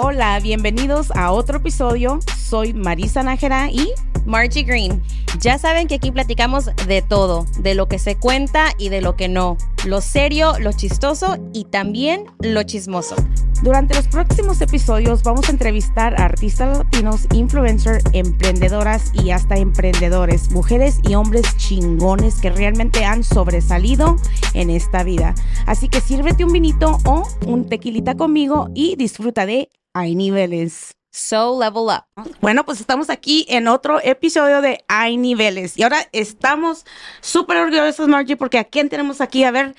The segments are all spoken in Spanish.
Hola, bienvenidos a otro episodio. Soy Marisa Nájera y Margie Green. Ya saben que aquí platicamos de todo, de lo que se cuenta y de lo que no, lo serio, lo chistoso y también lo chismoso. Durante los próximos episodios vamos a entrevistar a artistas latinos, influencers, emprendedoras y hasta emprendedores, mujeres y hombres chingones que realmente han sobresalido en esta vida. Así que sírvete un vinito o un tequilita conmigo y disfruta de Hay Niveles. So level up. Bueno, pues estamos aquí en otro episodio de Hay Niveles. Y ahora estamos súper orgullosos, Margie, porque ¿a quién tenemos aquí? A ver,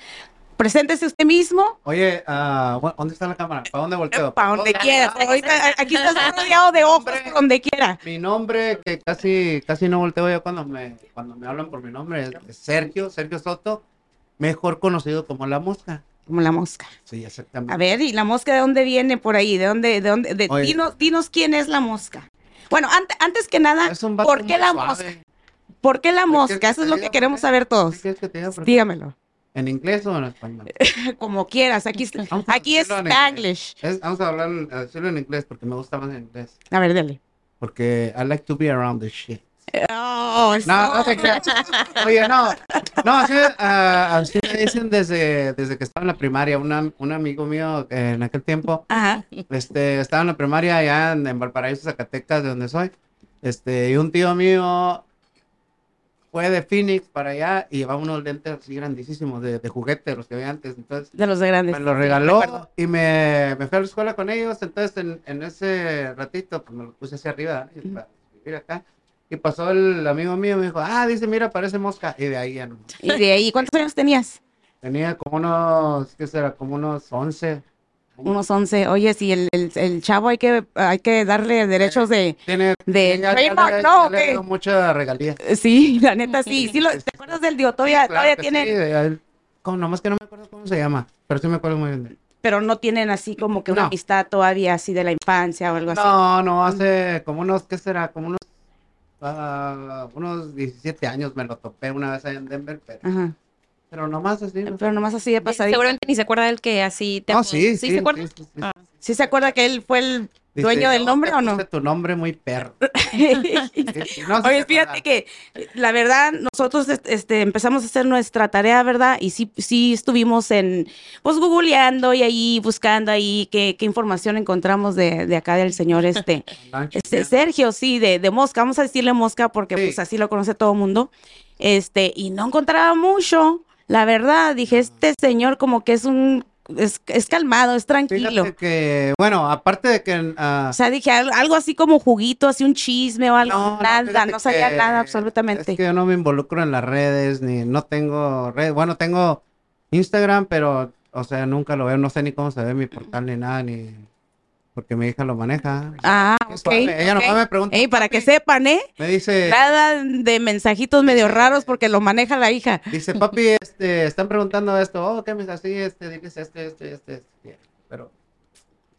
preséntese usted mismo. Oye, ah, bueno, ¿dónde está la cámara? ¿Para dónde volteo? Para donde quiera. Ahorita aquí estás rodeado de ojos, por donde quiera. Mi nombre, que casi, casi no volteo yo cuando me, cuando me hablan por mi nombre, es Sergio, Sergio Soto, mejor conocido como La Mosca. Como la mosca. Sí, exactamente. A ver, ¿y la mosca de dónde viene por ahí? ¿De dónde? De dónde? De, Oye. dinos, dinos quién es la mosca. Bueno, ante- antes que nada, ¿por qué la suave. mosca? ¿Por qué la ¿Qué mosca? Eso es lo que queremos saber ¿Qué todos. Dígamelo. ¿En inglés o en español? Como quieras. Aquí, aquí es Spanglish. Vamos a hablar, a decirlo en inglés porque me gusta más en inglés. A ver, dale. Porque I like to be around the shit. Oh, No, no te creas. Oye, no, no, así, ah, así me dicen desde, desde que estaba en la primaria. Una- un amigo mío eh, en aquel tiempo, Ajá. este, estaba en la primaria allá en, en Valparaíso, Zacatecas, de donde soy. Este, y un tío mío fue de Phoenix para allá y llevaba unos lentes así grandísimos de, de juguete, los que había antes. Entonces, De los de grandes. me lo regaló y me, me fui a la escuela con ellos. Entonces, en, en ese ratito, pues me lo puse hacia arriba. Y para vivir acá. Y pasó el amigo mío, me dijo, ah, dice, mira, parece mosca. Y de ahí ya no. ¿Y de ahí cuántos años tenías? Tenía como unos, ¿qué será? Como unos 11. Unos 11. Oye, si el, el, el chavo hay que, hay que darle derechos de... Tiene, De ya- ya le- ¿no? ya le dio mucha regalía. Sí, la neta, sí. sí lo- ¿Te acuerdas del Dio? Todavía, Claro todavía que tienen... sí, de él. Como, nomás que no me acuerdo cómo se llama, pero sí me acuerdo muy bien de él. pero no tienen así como que una No. amistad todavía así de la infancia o algo así. No, no, hace como unos, ¿qué será? Como unos, ah, unos 17 años me lo topé una vez allá en Denver, pero, Ajá. pero nomás así. ¿no? Pero nomás así de pasadita. Seguramente ni se acuerda del que así te No, apodó. sí, sí, se acuerda? sí, sí, sí. Ah. ¿Sí se acuerda que él fue el Dice, dueño del "No, nombre o no? tu nombre muy perro. No, Oye, fíjate que la verdad nosotros est- este, empezamos a hacer nuestra tarea, ¿verdad? Y sí, sí estuvimos en, pues googleando y ahí buscando ahí qué, qué información encontramos de, de acá del señor este, este. Sergio, sí, de, de Mosca, vamos a decirle Mosca porque Sí. pues así lo conoce todo el mundo. Este, y no encontraba mucho, la verdad, dije, este señor como que es un, es, es calmado, es tranquilo. Fíjate que, bueno, aparte de que... ah, O sea, dije al- algo así como juguito, así un chisme o algo, No, no, nada, fíjate no sabía nada absolutamente. Es que yo no me involucro en las redes, ni no tengo redes. Bueno, tengo Instagram, pero, o sea, nunca lo veo. No sé ni cómo se ve mi portal ni nada, ni. Porque mi hija lo maneja. Ah, ok. Ella ok. nomás me pregunta. Ey, para que sepan, ¿eh? Me dice, Nada de mensajitos medio raros porque lo maneja la hija. dice, papi, este, están preguntando esto. Oh, ¿qué me así? Este, diles este, este, este. este. Pero.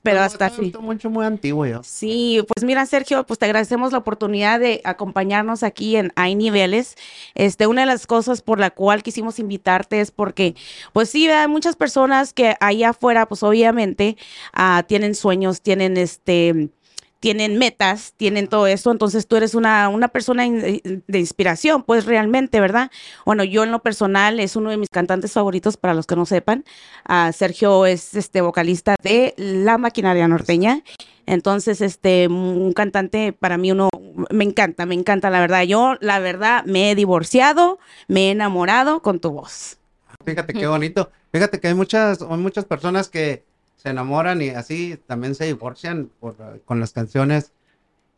Pero hasta así. mucho, muy antiguo yo. Sí, pues mira, Sergio, pues te agradecemos la oportunidad de acompañarnos aquí en Hay Niveles. Este, una de las cosas por la cual quisimos invitarte es porque, pues sí, hay muchas personas que allá afuera, pues obviamente, ah, tienen sueños, tienen este tienen metas, tienen todo eso, entonces tú eres una, una persona in- de inspiración, pues realmente, ¿verdad? Bueno, yo en lo personal es uno de mis cantantes favoritos, para los que no sepan. Ah, Sergio es este vocalista de La Maquinaria Norteña. Entonces, este, un cantante para mí uno me encanta, me encanta la verdad. Yo, la verdad, me he divorciado, me he enamorado con tu voz. Fíjate qué bonito. Fíjate que hay muchas, hay muchas personas que se enamoran y así también se divorcian por, con las canciones.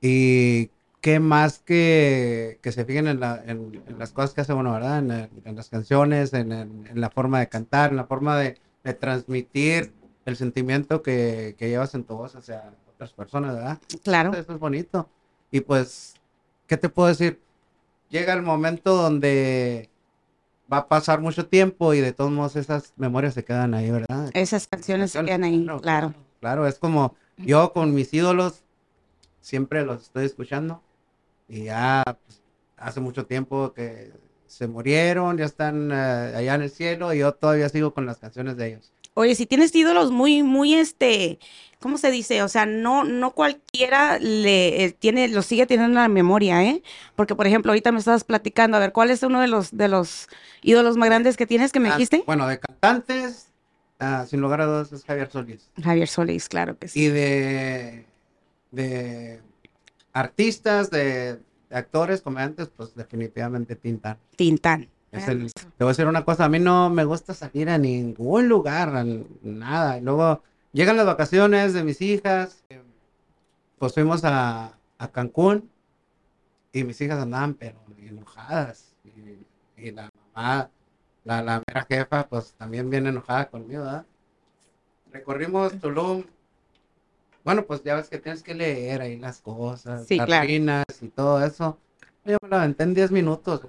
Y qué más que, que se fijen en, la- en- en las cosas que hace uno, ¿verdad? En, el- en las canciones, en la forma de cantar, en la forma de, de transmitir el sentimiento que, que llevas en tu voz hacia otras personas, ¿verdad? Claro. Eso es bonito. Y pues, ¿qué te puedo decir? Llega el momento donde va a pasar mucho tiempo y de todos modos esas memorias se quedan ahí, ¿verdad? Esas canciones se quedan ahí, claro. Claro, es como yo con mis ídolos siempre los estoy escuchando y ya pues, hace mucho tiempo que se murieron, ya están eh, allá en el cielo y yo todavía sigo con las canciones de ellos. Oye, si tienes ídolos muy, muy, este, ¿cómo se dice? O sea, no, no cualquiera le eh, tiene, lo sigue teniendo en la memoria, ¿eh? Porque, por ejemplo, ahorita me estabas platicando, a ver, ¿cuál es uno de los, de los ídolos más grandes que tienes que me Ah, dijiste? Bueno, de cantantes, ah, sin lugar a dudas, es Javier Solís. Javier Solís, claro que sí. Y de, de artistas, de, de actores, comediantes, pues definitivamente Tintán. Tintán. Es el- te voy a decir una cosa, a mí no me gusta salir a ningún lugar, a nada. Y luego llegan las vacaciones de mis hijas, eh, pues fuimos a, a Cancún y mis hijas andaban pero enojadas. Y, y la mamá, la, la mera jefa, pues también bien enojada conmigo, ¿verdad? Recorrimos Tulum. Bueno, pues ya ves que tienes que leer ahí las cosas, Sí, las claro. y todo eso. Yo me lo aventé en 10 minutos.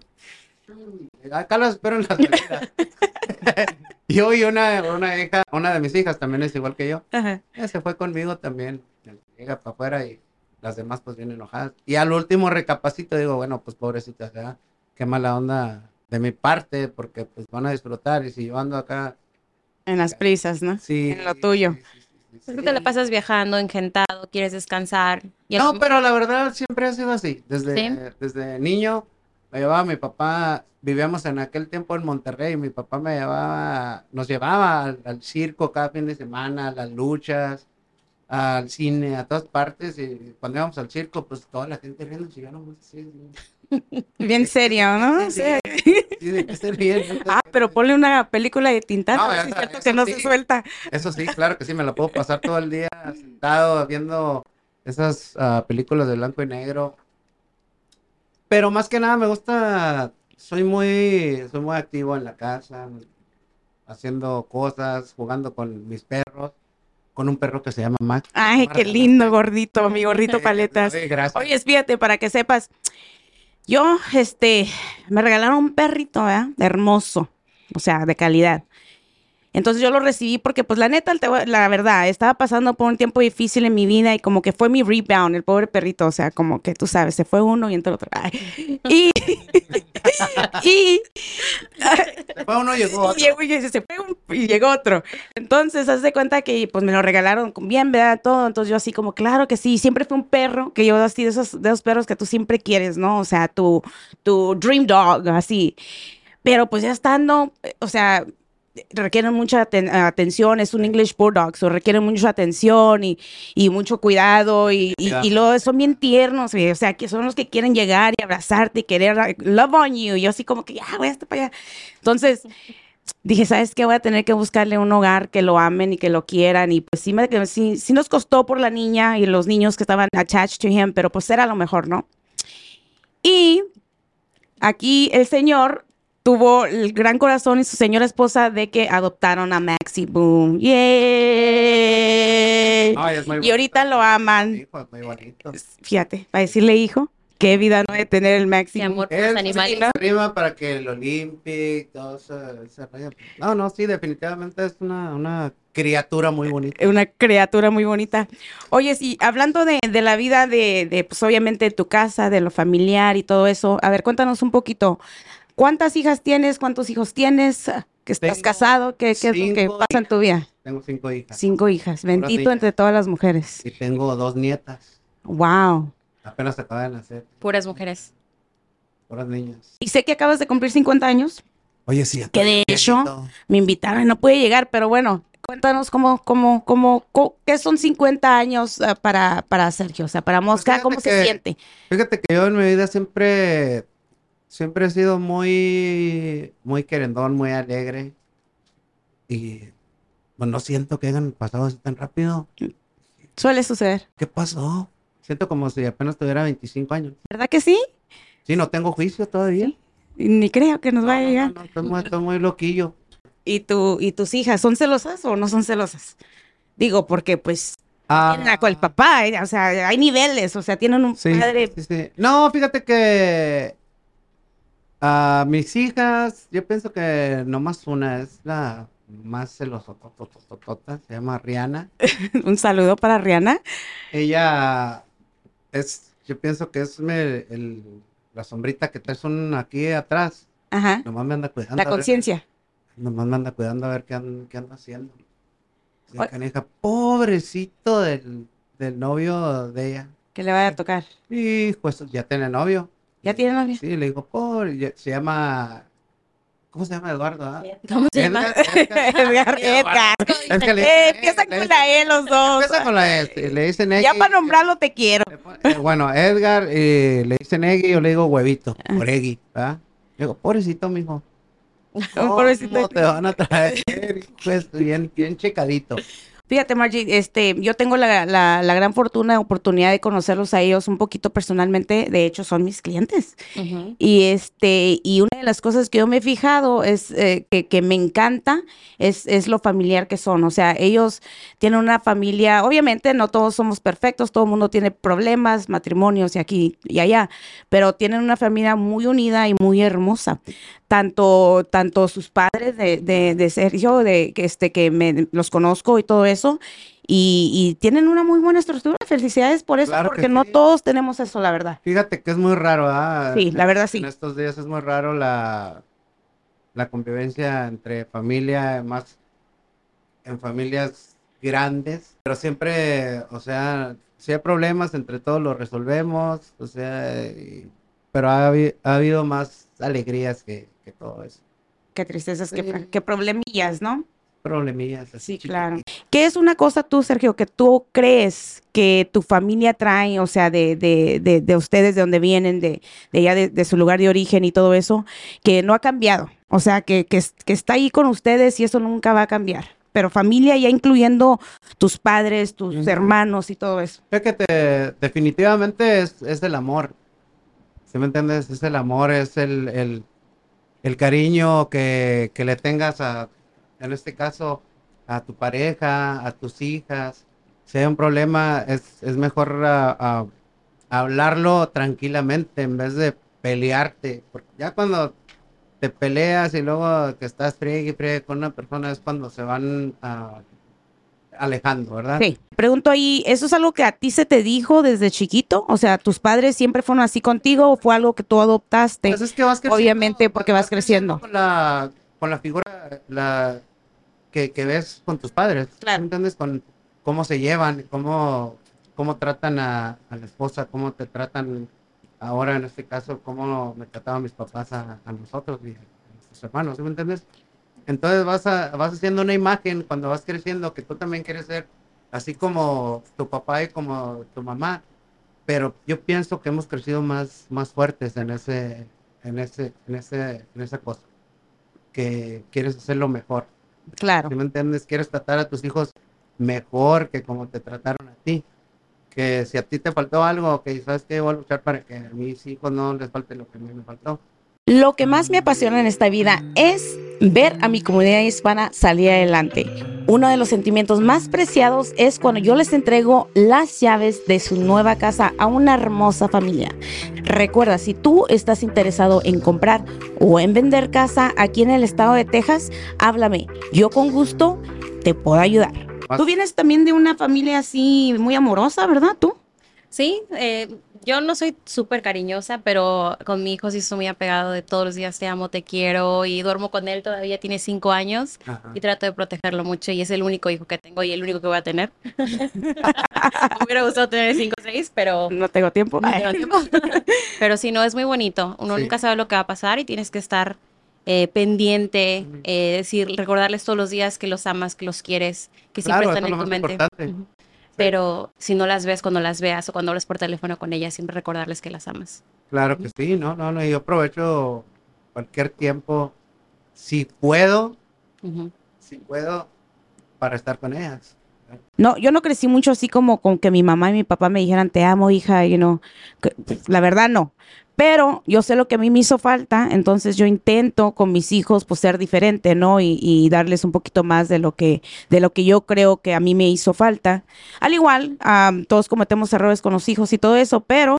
Acá los espero en la salida. yo y una, una hija, una de mis hijas también es igual que yo. Ajá. Ella se fue conmigo también. Llega para afuera y las demás pues vienen enojadas. Y al último recapacito digo, bueno, pues pobrecitas, ¿verdad? Qué mala onda de mi parte, porque pues van a disfrutar. Y si yo ando acá, En las prisas, ¿no? sí. En lo tuyo. sí, sí, sí, sí, Es que te la pasas viajando, engentado, quieres descansar. Y No, fin- pero la verdad siempre ha sido así. Desde, ¿Sí? desde niño me llevaba mi papá, vivíamos en aquel tiempo en Monterrey, mi papá me llevaba, nos llevaba al, al circo cada fin de semana, a las luchas, al cine, a todas partes. Y cuando íbamos al circo, pues toda la gente riendo, y yo no, sí, sí, Bien serio, ¿no? Sí, Sí. de que se ríen. Ah, pero ponle una película de Tintán, No, es cierto que no sí. se suelta. Eso sí, claro que sí, me la puedo pasar todo el día sentado viendo esas ah, películas de blanco y negro. Pero más que nada me gusta, soy muy, soy muy activo en la casa, haciendo cosas, jugando con mis perros, con un perro que se llama Max. Ay, qué lindo gordito, mi gordito paletas. Sí, gracias. Oye, fíjate, para que sepas, yo, este, me regalaron un perrito, ¿verdad? Hermoso, o sea, de calidad. Entonces yo lo recibí porque, pues, la neta, la verdad, estaba pasando por un tiempo difícil en mi vida y como que fue mi rebound, el pobre perrito, o sea, como que tú sabes, se fue uno y entró otro. Ay. Y, y, Se fue uno, llegó y otro. llegó, y se fue un- y llegó otro. Entonces, haz de cuenta que pues me lo regalaron bien, ¿verdad? Todo. Entonces yo así como, claro que sí, siempre fue un perro, que yo así de esos, de esos perros que tú siempre quieres, ¿no? O sea, tu, tu dream dog, así. Pero pues ya estando, eh, o sea, requieren mucha aten- atención, es un English Bulldog, so requieren mucha atención y, y mucho cuidado y, y, y luego son bien tiernos, o sea, que son los que quieren llegar y abrazarte y querer like, love on you, y yo así como que ya, voy hasta para allá. Entonces, dije, ¿sabes qué? Voy a tener que buscarle un hogar que lo amen y que lo quieran. Y pues sí, me, sí, sí nos costó por la niña y los niños que estaban attached to him, pero pues era lo mejor, ¿no? Y aquí el señor tuvo el gran corazón y su señora esposa de que adoptaron a Maxi Boom. ¡Yay! Ay, es muy Y ahorita lo aman. Hijo, es muy bonito. Fíjate, para decirle hijo, qué vida no de tener el Maxi De Boom. amor por los Él animales. se prima para que lo limpie, todo ese rollo. No, no, sí, definitivamente es una, una criatura muy bonita. una criatura muy bonita. Oye, sí, hablando de, de la vida de, de, pues obviamente, tu casa, de lo familiar y todo eso, a ver, cuéntanos un poquito. ¿Cuántas hijas tienes? ¿Cuántos hijos tienes? ¿Que estás Tengo casado? ¿Qué, qué es lo que pasa en tu vida? Tengo cinco hijas. Cinco hijas. Bendito hijas. entre todas las mujeres. Y tengo dos nietas. Wow. Apenas acaban de nacer. Puras mujeres. Puras niñas. Y sé que acabas de cumplir 50 años. Oye, sí. Que de hecho, me invitaron y no pude llegar, pero bueno, cuéntanos cómo, cómo, cómo, qué son 50 años ah, para, para Sergio, o sea, para Mosca, fíjate ¿cómo se siente? Fíjate que yo en mi vida siempre, siempre he sido muy, muy querendón, muy alegre. Y pues no siento que hayan pasado así tan rápido. Suele suceder. ¿Qué pasó? Siento como si apenas tuviera 25 años. ¿Verdad que sí? Sí, no tengo juicio todavía. Ni creo que nos No, vaya a no, llegar. no, no, estoy, muy, estoy muy loquillo. ¿Y, tu, ¿Y tus hijas son celosas o no son celosas? Digo, porque pues Ah, tienen a el papá, eh, o sea, hay niveles, o sea, tienen un sí, padre. sí, sí. No, fíjate que a mis hijas, yo pienso que nomás una es la más celosototototota, se llama Rihanna. Un saludo para Rihanna. Ella es, yo pienso que es me- el- la sombrita que traes un aquí atrás. Ajá. Nomás me anda cuidando. La conciencia. Nomás me anda cuidando a ver qué, an- qué anda haciendo. La caneja, pobrecito del, del novio de ella. Que le vaya a tocar. Y pues ya tiene novio. ¿Ya tiene novio? Sí, le digo, pobre, ya- se llama, ¿cómo se llama Eduardo? ah? ¿Cómo se llama? Edgar, Edgar, Edgar. Eh, empiezan con la E los dos. Empieza con la E, le dicen Ya Eggy, para nombrarlo te quiero. eh, Bueno, Edgar, eh, le dicen Eggy, yo le digo huevito, Ah. por Eggy, ¿verdad? Le digo, pobrecito, mijo. Pobrecito. ¿Cómo te van a traer? Pues bien, bien checadito. Fíjate, Margie, este, yo tengo la, la, la gran fortuna, oportunidad de conocerlos a ellos un poquito personalmente. De hecho, son mis clientes. Y este, y una de las cosas que yo me he fijado es eh, que, que me encanta es, es lo familiar que son. O sea, ellos tienen una familia, obviamente no todos somos perfectos, todo el mundo tiene problemas, matrimonios y aquí y allá, pero tienen una familia muy unida y muy hermosa. Tanto, tanto sus padres de, de, de Sergio, de que este que me los conozco y todo eso. Y, y tienen una muy buena estructura. Felicidades por eso, Claro porque no sí. todos tenemos eso, la verdad. Fíjate que es muy raro, ¿ah? Sí, la verdad sí. En estos días es muy raro la, la convivencia entre familia, más en familias grandes, pero siempre, o sea, si hay problemas, entre todos los resolvemos, o sea, y- pero ha, ha habido más alegrías que, que todo eso. Qué tristezas, Sí. qué problemillas, ¿no? Problemillas. así Sí, claro. ¿Qué es una cosa tú, Sergio, que tú crees que tu familia trae, o sea, de, de, de, de ustedes, de donde vienen, de, de allá, de, de su lugar de origen y todo eso, que no ha cambiado? O sea, que, que, es- que está ahí con ustedes y eso nunca va a cambiar. Pero familia ya incluyendo tus padres, tus hermanos y todo eso. Creo que te- definitivamente es, es el amor. ¿Sí me entiendes? Es el amor, es el, el, el cariño que, que le tengas a, en este caso, a tu pareja, a tus hijas. Si hay un problema, es, es mejor ah, ah, hablarlo tranquilamente en vez de pelearte. Porque ya cuando te peleas y luego que estás friegue y friegue con una persona es cuando se van ah, alejando, ¿verdad? Sí. Pregunto ahí, ¿eso es algo que a ti se te dijo desde chiquito? O sea, ¿tus padres siempre fueron así contigo o fue algo que tú adoptaste? Pues es que vas creciendo, Obviamente, porque vas creciendo. Con la, con la figura la, que, que ves con tus padres. Claro. ¿me ¿Entiendes? Con cómo se llevan, cómo, cómo tratan a, a la esposa, cómo te tratan ahora en este caso, cómo me trataban mis papás a, a nosotros y a nuestros hermanos, ¿sí me entiendes? Entonces vas, a, vas haciendo una imagen cuando vas creciendo que tú también quieres ser así como tu papá y como tu mamá pero yo pienso que hemos crecido más, más fuertes en ese, en ese, en ese, en esa cosa. Que quieres hacerlo mejor. Claro. ¿Sí me entiendes? Quieres tratar a tus hijos mejor que como te trataron a ti. Que si a ti te faltó algo, que sabes que voy a luchar para que a mis hijos no les falte lo que a mí me faltó. Lo que más me apasiona en esta vida es ver a mi comunidad hispana salir adelante. Uno de los sentimientos más preciados es cuando yo les entrego las llaves de su nueva casa a una hermosa familia. Recuerda, si tú estás interesado en comprar o en vender casa aquí en el estado de Texas, háblame. Yo con gusto te puedo ayudar. Tú vienes también de una familia así muy amorosa, ¿verdad? ¿Tú? Sí, eh, yo no soy súper cariñosa, pero con mi hijo sí soy muy apegado de todos los días te amo, te quiero y duermo con él, todavía tiene cinco años Ajá. y trato de protegerlo mucho y es el único hijo que tengo y el único que voy a tener. me hubiera gustado tener cinco o seis, pero No tengo tiempo. no tengo tiempo. Pero sí, no, es muy bonito. Uno Sí. nunca sabe lo que va a pasar y tienes que estar eh, pendiente, eh, decir, recordarles todos los días que los amas, que los quieres, que siempre Claro, están en tu mente. Pero si no las ves cuando las veas o cuando hablas por teléfono con ellas, siempre recordarles que las amas. Claro que sí, no, no, no. Yo aprovecho cualquier tiempo, si puedo, si puedo, para estar con ellas. No, yo no crecí mucho así como con que mi mamá y mi papá me dijeran te amo, hija, y no, la verdad no. Pero yo sé lo que a mí me hizo falta, entonces yo intento con mis hijos pues ser diferente, ¿no? Y, darles un poquito más de lo que de lo que yo creo que a mí me hizo falta. Al igual, am, todos cometemos errores con los hijos y todo eso, pero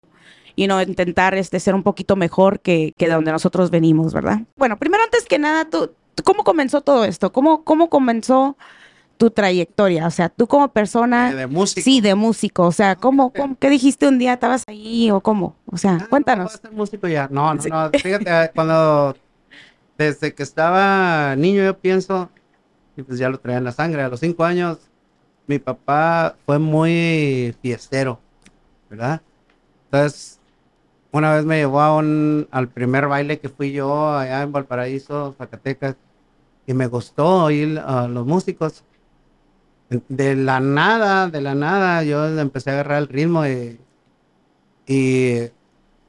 y no intentar este ser un poquito mejor que, que de donde nosotros venimos, ¿verdad? Bueno, primero antes que nada, tú- ¿cómo comenzó todo esto? ¿Cómo, cómo comenzó tu trayectoria? O sea, tú como persona, de música. sí, de músico, o sea, ¿cómo, cómo qué dijiste un día? ¿Estabas ahí o cómo? O sea, Ah, no, cuéntanos. ser músico ya. No, no, Sí. no. Fíjate, ah, cuando desde que estaba niño yo pienso, y pues ya lo traía en la sangre. A los cinco años mi papá fue muy fiestero, ¿verdad? Entonces, una vez me llevó a un, al primer baile que fui yo allá en Valparaíso, Zacatecas, y me gustó oír a los músicos. De la nada, de la nada, yo empecé a agarrar el ritmo y, y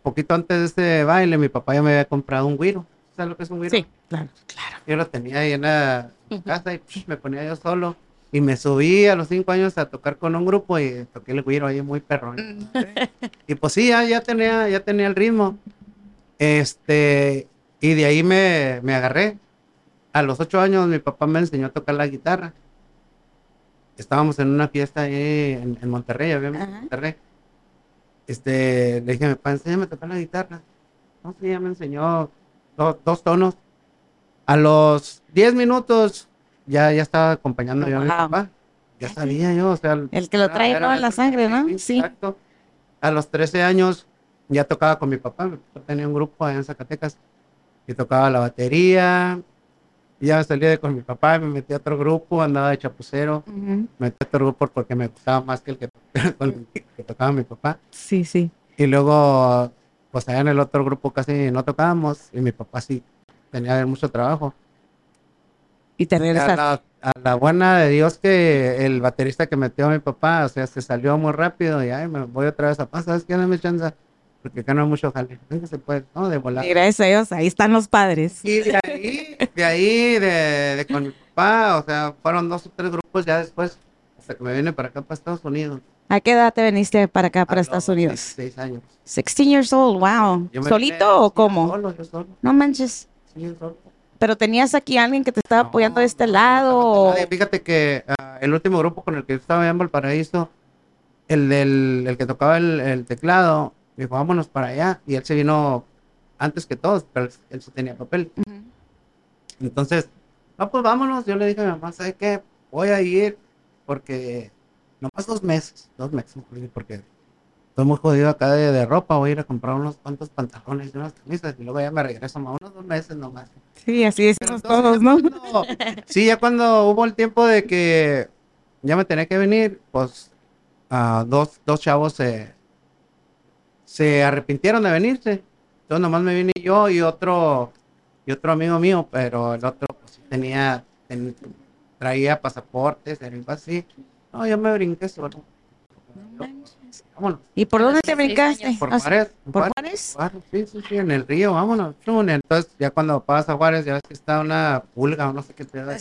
poquito antes de este baile, mi papá ya me había comprado un güiro. ¿Sabes lo que es un güiro? Sí, claro, claro. Yo lo tenía ahí en la casa y psh, me ponía yo solo. Y me subí a los cinco años a tocar con un grupo y toqué el güiro ahí muy perrón. y pues sí, ya, ya, tenía, ya tenía el ritmo. Este, y de ahí me, me agarré. A los ocho años mi papá me enseñó a tocar la guitarra. Estábamos en una fiesta en, en Monterrey, obviamente, en. Monterrey. Este, le dije, papá, enséñame a tocar la guitarra. No, sí, ya me enseñó do- dos tonos. A los 10 minutos ya, ya estaba acompañando yo a mi papá. Ya sabía yo, o sea. El que lo trae, era- ¿no? En la sangre, ¿no? Sí. Exacto. A los 13 años ya tocaba con mi papá. Mi papá tenía un grupo allá en Zacatecas y tocaba la batería. Y ya salí de con mi papá me metí a otro grupo, andaba de chapucero. Me metí a otro grupo porque me gustaba más que el que, con el que tocaba mi papá. Sí, sí. Y luego, pues allá en el otro grupo casi no tocábamos y mi papá sí tenía mucho trabajo. Y te A regresas. la, a la buena de Dios que el baterista que metió a mi papá, o sea, se salió muy rápido y ay, me voy otra vez a pasar, ¿sabes qué? Dame chance, porque acá no hay mucho jale. Se puede, ¿no? De volar. Y gracias a Dios, ahí están los padres. Y de ahí, de ahí, de, de con mi papá, o sea, fueron dos o tres grupos ya después, hasta que me vine para acá, para Estados Unidos. ¿A qué edad te viniste para acá, para A Estados los Unidos? 16 años. 16 years old, wow. Yo ¿Solito o cómo? Solo, yo solo. No manches. sí, yo solo. Pero tenías aquí alguien que te estaba No, apoyando de este no, lado. no. Fíjate que ah, el último grupo con el que estaba allá en Valparaíso, el, del, el que tocaba el, el teclado, dijo, vámonos para allá. Y él se vino antes que todos, pero él, sí tenía papel. Entonces, no, pues vámonos. Yo le dije a mi mamá, ¿sabes qué? Voy a ir porque nomás dos meses, dos meses, porque estoy muy jodido acá de, de ropa. Voy a ir a comprar unos cuantos pantalones y unas camisas y luego ya me regreso más unos dos meses nomás. Sí, así decimos entonces, todos, ¿no? cuando- sí, ya cuando hubo el tiempo de que ya me tenía que venir, pues ah, dos, dos chavos se, se arrepintieron de venirse. Entonces nomás me vine yo y otro y otro amigo mío, pero el otro pues, sí tenía, ten- traía pasaportes, era algo así. No, yo me brinqué solo. Vámonos. ¿Y por dónde te 16 brincaste? años. Por Ah, Juárez. ¿Por Juárez. Sí, sí, sí, en el río, vámonos. Entonces, ya cuando pasas a Juárez, ya ves que está una pulga o no sé qué te da.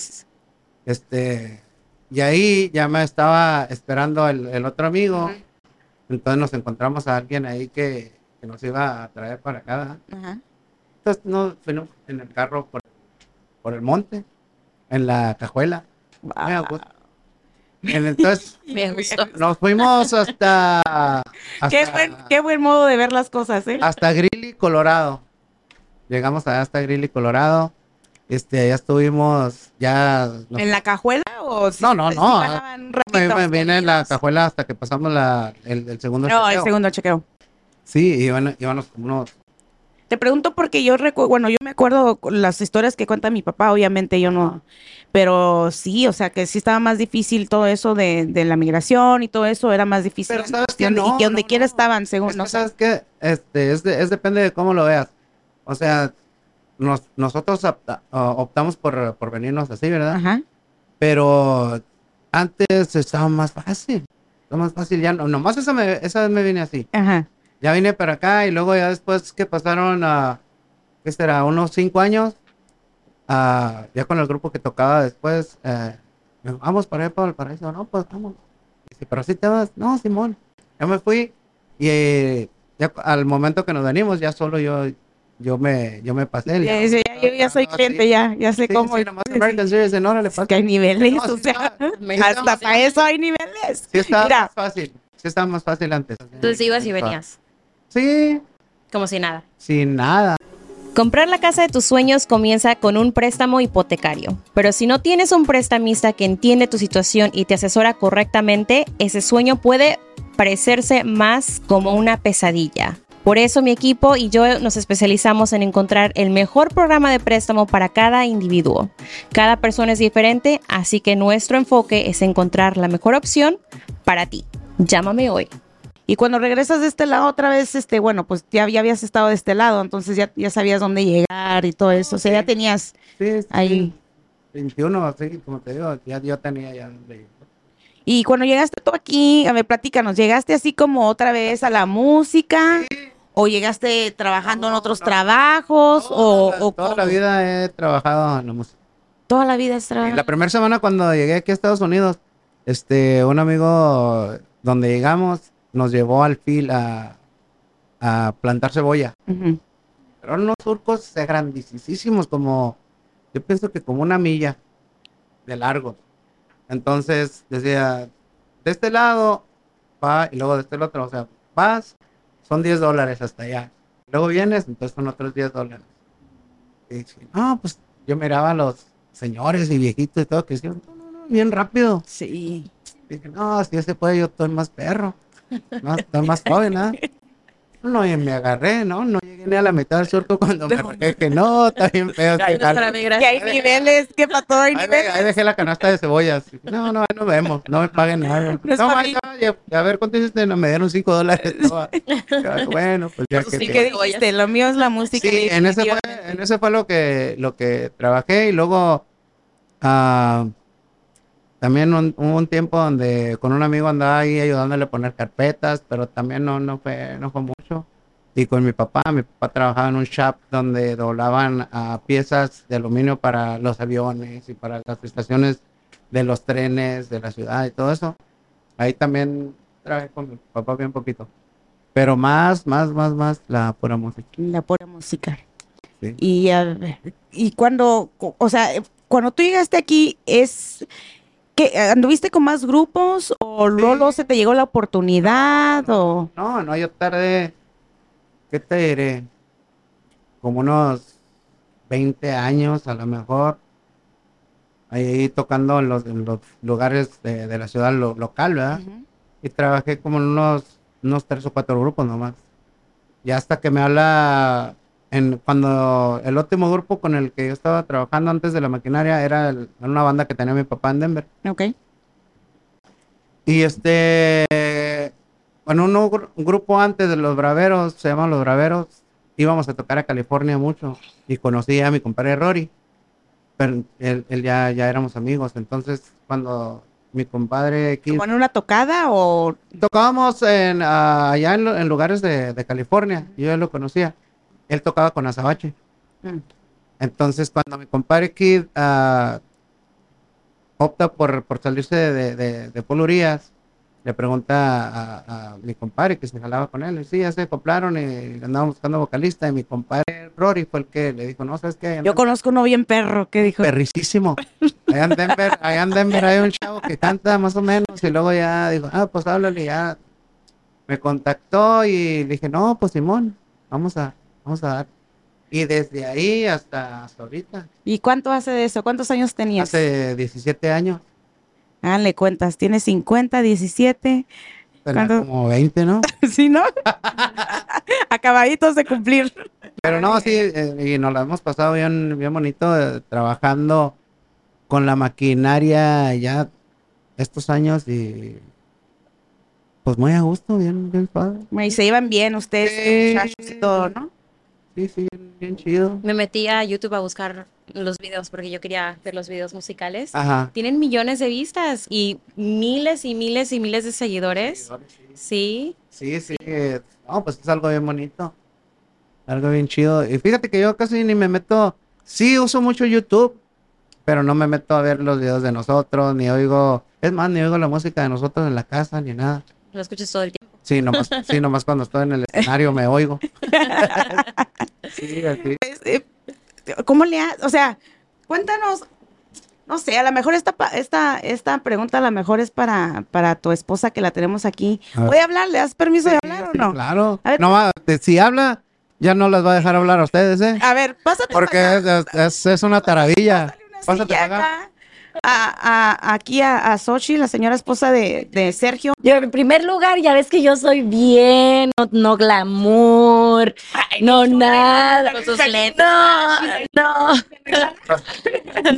Este, y ahí ya me estaba esperando el, el otro amigo. Entonces nos encontramos a alguien ahí que, que nos iba a traer para acá. Ajá. Entonces nos fuimos en el carro por, por el monte, en la cajuela. Wow. Entonces Me gustó. nos fuimos hasta, hasta, Qué buen, qué buen modo de ver las cosas, ¿eh? hasta Greeley, Colorado. Llegamos allá hasta Greeley, Colorado. Este, allá estuvimos ya. nos- ¿En la cajuela o si- No, no, si no. bajaban me, viene en la cajuela hasta que pasamos la, el, el segundo No, el chequeo. segundo chequeo. Sí, iban, como unos. Te pregunto porque yo recuerdo, bueno, yo me acuerdo las historias que cuenta mi papá, obviamente yo no, pero sí, o sea, que sí estaba más difícil todo eso de, de la migración y todo eso era más difícil. Pero sabes que no, y que donde no, quiera no. estaban, según, Es no que, sé. ¿Sabes qué? Este, es, de- es depende de cómo lo veas. O sea, nos, nosotros opta- optamos por, por venirnos así, ¿verdad? Ajá. Pero antes estaba más fácil. Estaba más fácil ya. No, nomás esa, me, esa vez me vine así. Ajá. Ya vine para acá y luego ya después que pasaron a, ¿qué será? Unos cinco años, ah, ya con el grupo que tocaba después, eh, vamos para allá para el paraíso, no, pues vamos. Dice, pero si te vas, no, Simón. Ya me fui y eh, ya al momento que nos venimos, ya solo yo, yo me, yo me pasé. Ya, ya, ya, yo ya soy cliente, sí. ya, ya sé Sí, cómo. sí, nomás American Citizen, órale, Es pasa. que hay niveles, No, o sea, está- está hasta para eso hay niveles. Sí estaba Mira. más fácil, sí estaba más fácil antes. Entonces ibas y venías, Sí, como si nada. sin nada. Comprar la casa de tus sueños comienza con un préstamo hipotecario, pero si no tienes un prestamista que entiende tu situación y te asesora correctamente, ese sueño puede parecerse más como una pesadilla. Por eso mi equipo y yo nos especializamos en encontrar el mejor programa de préstamo para cada individuo. Cada persona es diferente, así que nuestro enfoque es encontrar la mejor opción para ti. Llámame hoy. Y cuando regresas de este lado otra vez, este, bueno, pues ya, ya habías estado de este lado, entonces ya, ya sabías dónde llegar y todo eso. O sea, ya tenías Sí, sí, ahí. 21, así como te digo, ya yo tenía ya. Y cuando llegaste tú aquí, a ver, platícanos, ¿llegaste así como otra vez a la música? ¿O llegaste trabajando en otros trabajos? ¿O, Toda, la, o toda la cómo? vida he trabajado en la música. Toda la vida has trabajado. la primera semana cuando llegué aquí a Estados Unidos, este, un amigo donde llegamos nos llevó al fil a, a plantar cebolla. Ujú. Pero unos surcos grandísimos, como, yo pienso que como una milla de largo. Entonces decía, de este lado va y luego de este otro, o sea, vas, son 10 dólares hasta allá. Luego vienes, entonces son otros 10 dólares. Y dije, no, pues yo miraba a los señores y viejitos y todo que decían, no, no, no, bien rápido. Sí. Dije, no, si ese puede, yo estoy más perro. No, estoy más joven, ¿ah? No, y me agarré, ¿no? No llegué ni a la mitad del surco cuando me arranqué. Que no, está bien feo. este jale". Que hay niveles, que para todo hay niveles. ahí dejé la canasta de cebollas. No, no, ahí nos vemos. No me paguen nada. No No, ya- a ver, ¿cuánto hiciste? No, me dieron 5 dólares. No, bueno, pues ya que ¿Y te- qué dijiste? Lo mío es la música. Sí, en ese fue, en ese fue lo que, lo que trabajé y luego ah, también un- hubo un tiempo donde con un amigo andaba ahí ayudándole a poner carpetas, pero también no, no fue, no fue mucho. Y con mi papá, mi papá trabajaba en un shop donde doblaban ah, piezas de aluminio para los aviones y para las estaciones de los trenes de la ciudad y todo eso. Ahí también trabajé con mi papá bien poquito. Pero más, más, más, más la pura música. La pura música. Sí. Y, a ver, y cuando, o sea, cuando tú llegaste aquí, ¿es que anduviste con más grupos o luego se te llegó la oportunidad o No, no, yo tardé, ¿qué te diré? Como unos 20 años a lo mejor, ahí tocando en los, en los lugares de, de la ciudad lo- local, ¿verdad? Y trabajé como en unos, unos tres o cuatro grupos nomás. Y hasta que me habla, en, cuando el último grupo con el que yo estaba trabajando antes de la maquinaria era el- era una banda que tenía mi papá en Denver. Ok. Y este, bueno, un, un grupo antes de los Braveros, se llaman los Braveros, íbamos a tocar a California mucho y conocí a mi compadre Rory, pero él, él ya, ya éramos amigos, entonces cuando mi compadre Keith- ¿Con una tocada o tocábamos en, ah, allá en, en lugares de, de California, yo ya lo conocía, él tocaba con Azabache. Mm. Entonces, cuando mi compadre Kid ah, opta por, por salirse de, de, de Paul Urias, le pregunta a, a mi compadre que se jalaba con él. Y sí, ya se acoplaron y andaban buscando vocalista. Y mi compadre Rory fue el que le dijo: No, sabes qué, yo conozco uno bien perro que dijo, perricísimo. Allá en Denver, allá en Denver hay un chavo que canta más o menos. Y luego ya dijo: Ah, pues háblale. Ya me contactó y le dije: No, pues Simón, vamos a, vamos a dar. Y desde ahí hasta, hasta ahorita. ¿y cuánto hace de eso? ¿Cuántos años tenías? Hace 17 años, Ah, le cuentas, tienes 50, 17, tenía como 20, ¿no? ¿sí, no? Acabaditos de cumplir. Pero no, sí, eh, y nos la hemos pasado bien, bien bonito eh, trabajando con la maquinaria ya estos años y pues muy a gusto, bien, bien padre. Y se llevan bien ustedes, Sí. muchachos y todo, ¿no? Sí, sí, bien, chido. Me metí a YouTube a buscar los videos porque yo quería ver los videos musicales. Ajá. Tienen millones de vistas y miles y miles y miles de seguidores. Sí. Sí, sí, no, pues es algo bien bonito, algo bien chido. Y fíjate que yo casi ni me meto, sí uso mucho YouTube, pero no me meto a ver los videos de nosotros, ni oigo, es más, ni oigo la música de nosotros en la casa, ni nada. Lo escuchas todo el tiempo. Sí, nomás, sí, nomás cuando estoy en el escenario me oigo. Sí, así. Es, eh, ¿Cómo le has, o sea, cuéntanos, no sé, a lo mejor esta, esta, esta pregunta a lo mejor es para, para tu esposa que la tenemos aquí. A ver. ¿Puede hablar? ¿Le das permiso de hablar o Sí, no? Claro. A ver. No, te- si habla, ya no las va a dejar hablar a ustedes, ¿eh? A ver, pásate Porque es, es, es una taravilla. una Pásate acá. A, a- aquí a, a Xochitl, la señora esposa de, de Sergio. Yo, en primer lugar, ya ves que yo soy bien, no, no glamour, no nada. Con sus. No, no.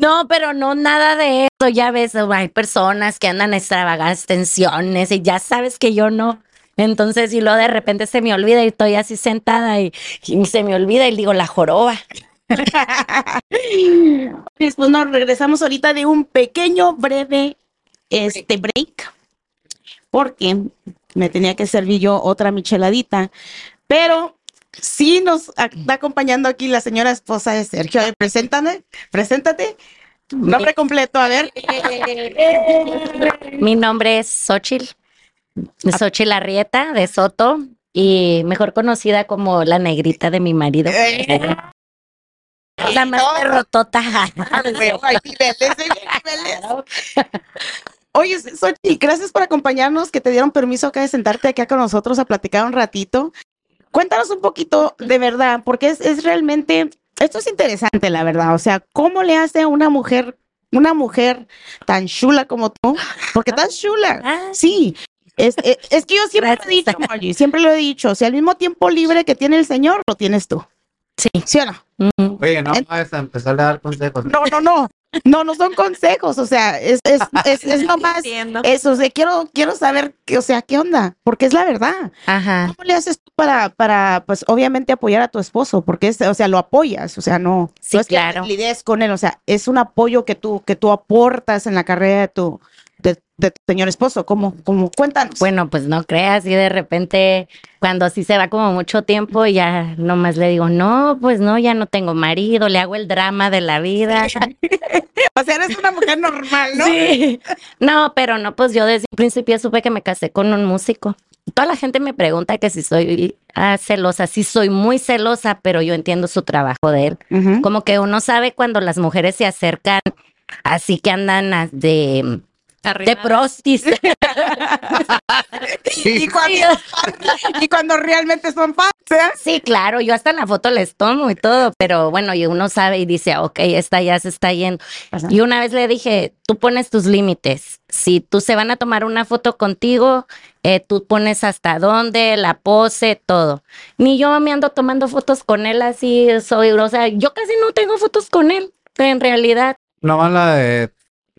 No, pero no nada de eso. Ya ves, hay personas que andan extravagantes tensiones y ya sabes que yo no. Entonces, y luego de repente se me olvida y estoy así sentada y, y se me olvida y digo, la joroba. Pues nos regresamos ahorita de un pequeño, breve este break, porque me tenía que servir yo otra micheladita, pero sí nos está acompañando aquí la señora esposa de Sergio. Preséntame, preséntate. Nombre completo, a ver. Mi nombre es Xochitl, Xochitl Arrieta de Soto y mejor conocida como la negrita de mi marido. La más hay niveles. Oye, Xochitl, gracias por acompañarnos, que te dieron permiso acá de sentarte acá con nosotros a platicar un ratito. Cuéntanos un poquito de verdad, porque es, es realmente, esto es interesante, la verdad. O sea, ¿cómo le hace a una mujer, una mujer tan chula como tú? Porque tan chula. Ah, Sí. Es, es, es que yo siempre lo he dicho, Margie, siempre lo he dicho. O sea, al mismo tiempo libre que tiene el Señor, lo tienes tú. Sí. ¿Sí o no? Oye, no vas a empezar a dar consejos. No, no, no. No, no son consejos. O sea, es, es, es, es nomás Entiendo. eso. O sea, quiero, quiero saber, que, o sea, ¿qué onda? Porque es la verdad. Ajá. ¿Cómo le haces tú para, para, pues, obviamente apoyar a tu esposo? Porque es, o sea, lo apoyas. O sea, no. Sí, no es que claro. lidies con él. O sea, es un apoyo que tú, que tú aportas en la carrera de tu, de, de tu señor esposo. ¿Cómo? ¿Cómo? Cuéntanos. Bueno, pues no creas, y de repente, cuando así se va como mucho tiempo, ya nomás le digo, no, pues no, ya no tengo marido, le hago el drama de la vida. o sea, eres una mujer normal, ¿no? Sí. No, pero no, pues yo desde un principio supe que me casé con un músico. Toda la gente me pregunta que si soy ah, celosa, sí soy muy celosa, pero yo entiendo su trabajo de él. Como que uno sabe cuando las mujeres se acercan, así que andan ah, de, prostis. Y cuando, y cuando realmente son fans, ¿eh? Sí, claro, yo hasta en la foto les tomo y todo, pero bueno, y uno sabe y dice, ok, esta ya se está yendo. Ajá. Y una vez le dije, tú pones tus límites. Si tú se van a tomar una foto contigo, eh, tú pones hasta dónde, la pose, todo. Ni yo me ando tomando fotos con él así, soy, o sea, yo casi no tengo fotos con él, en realidad. No más la de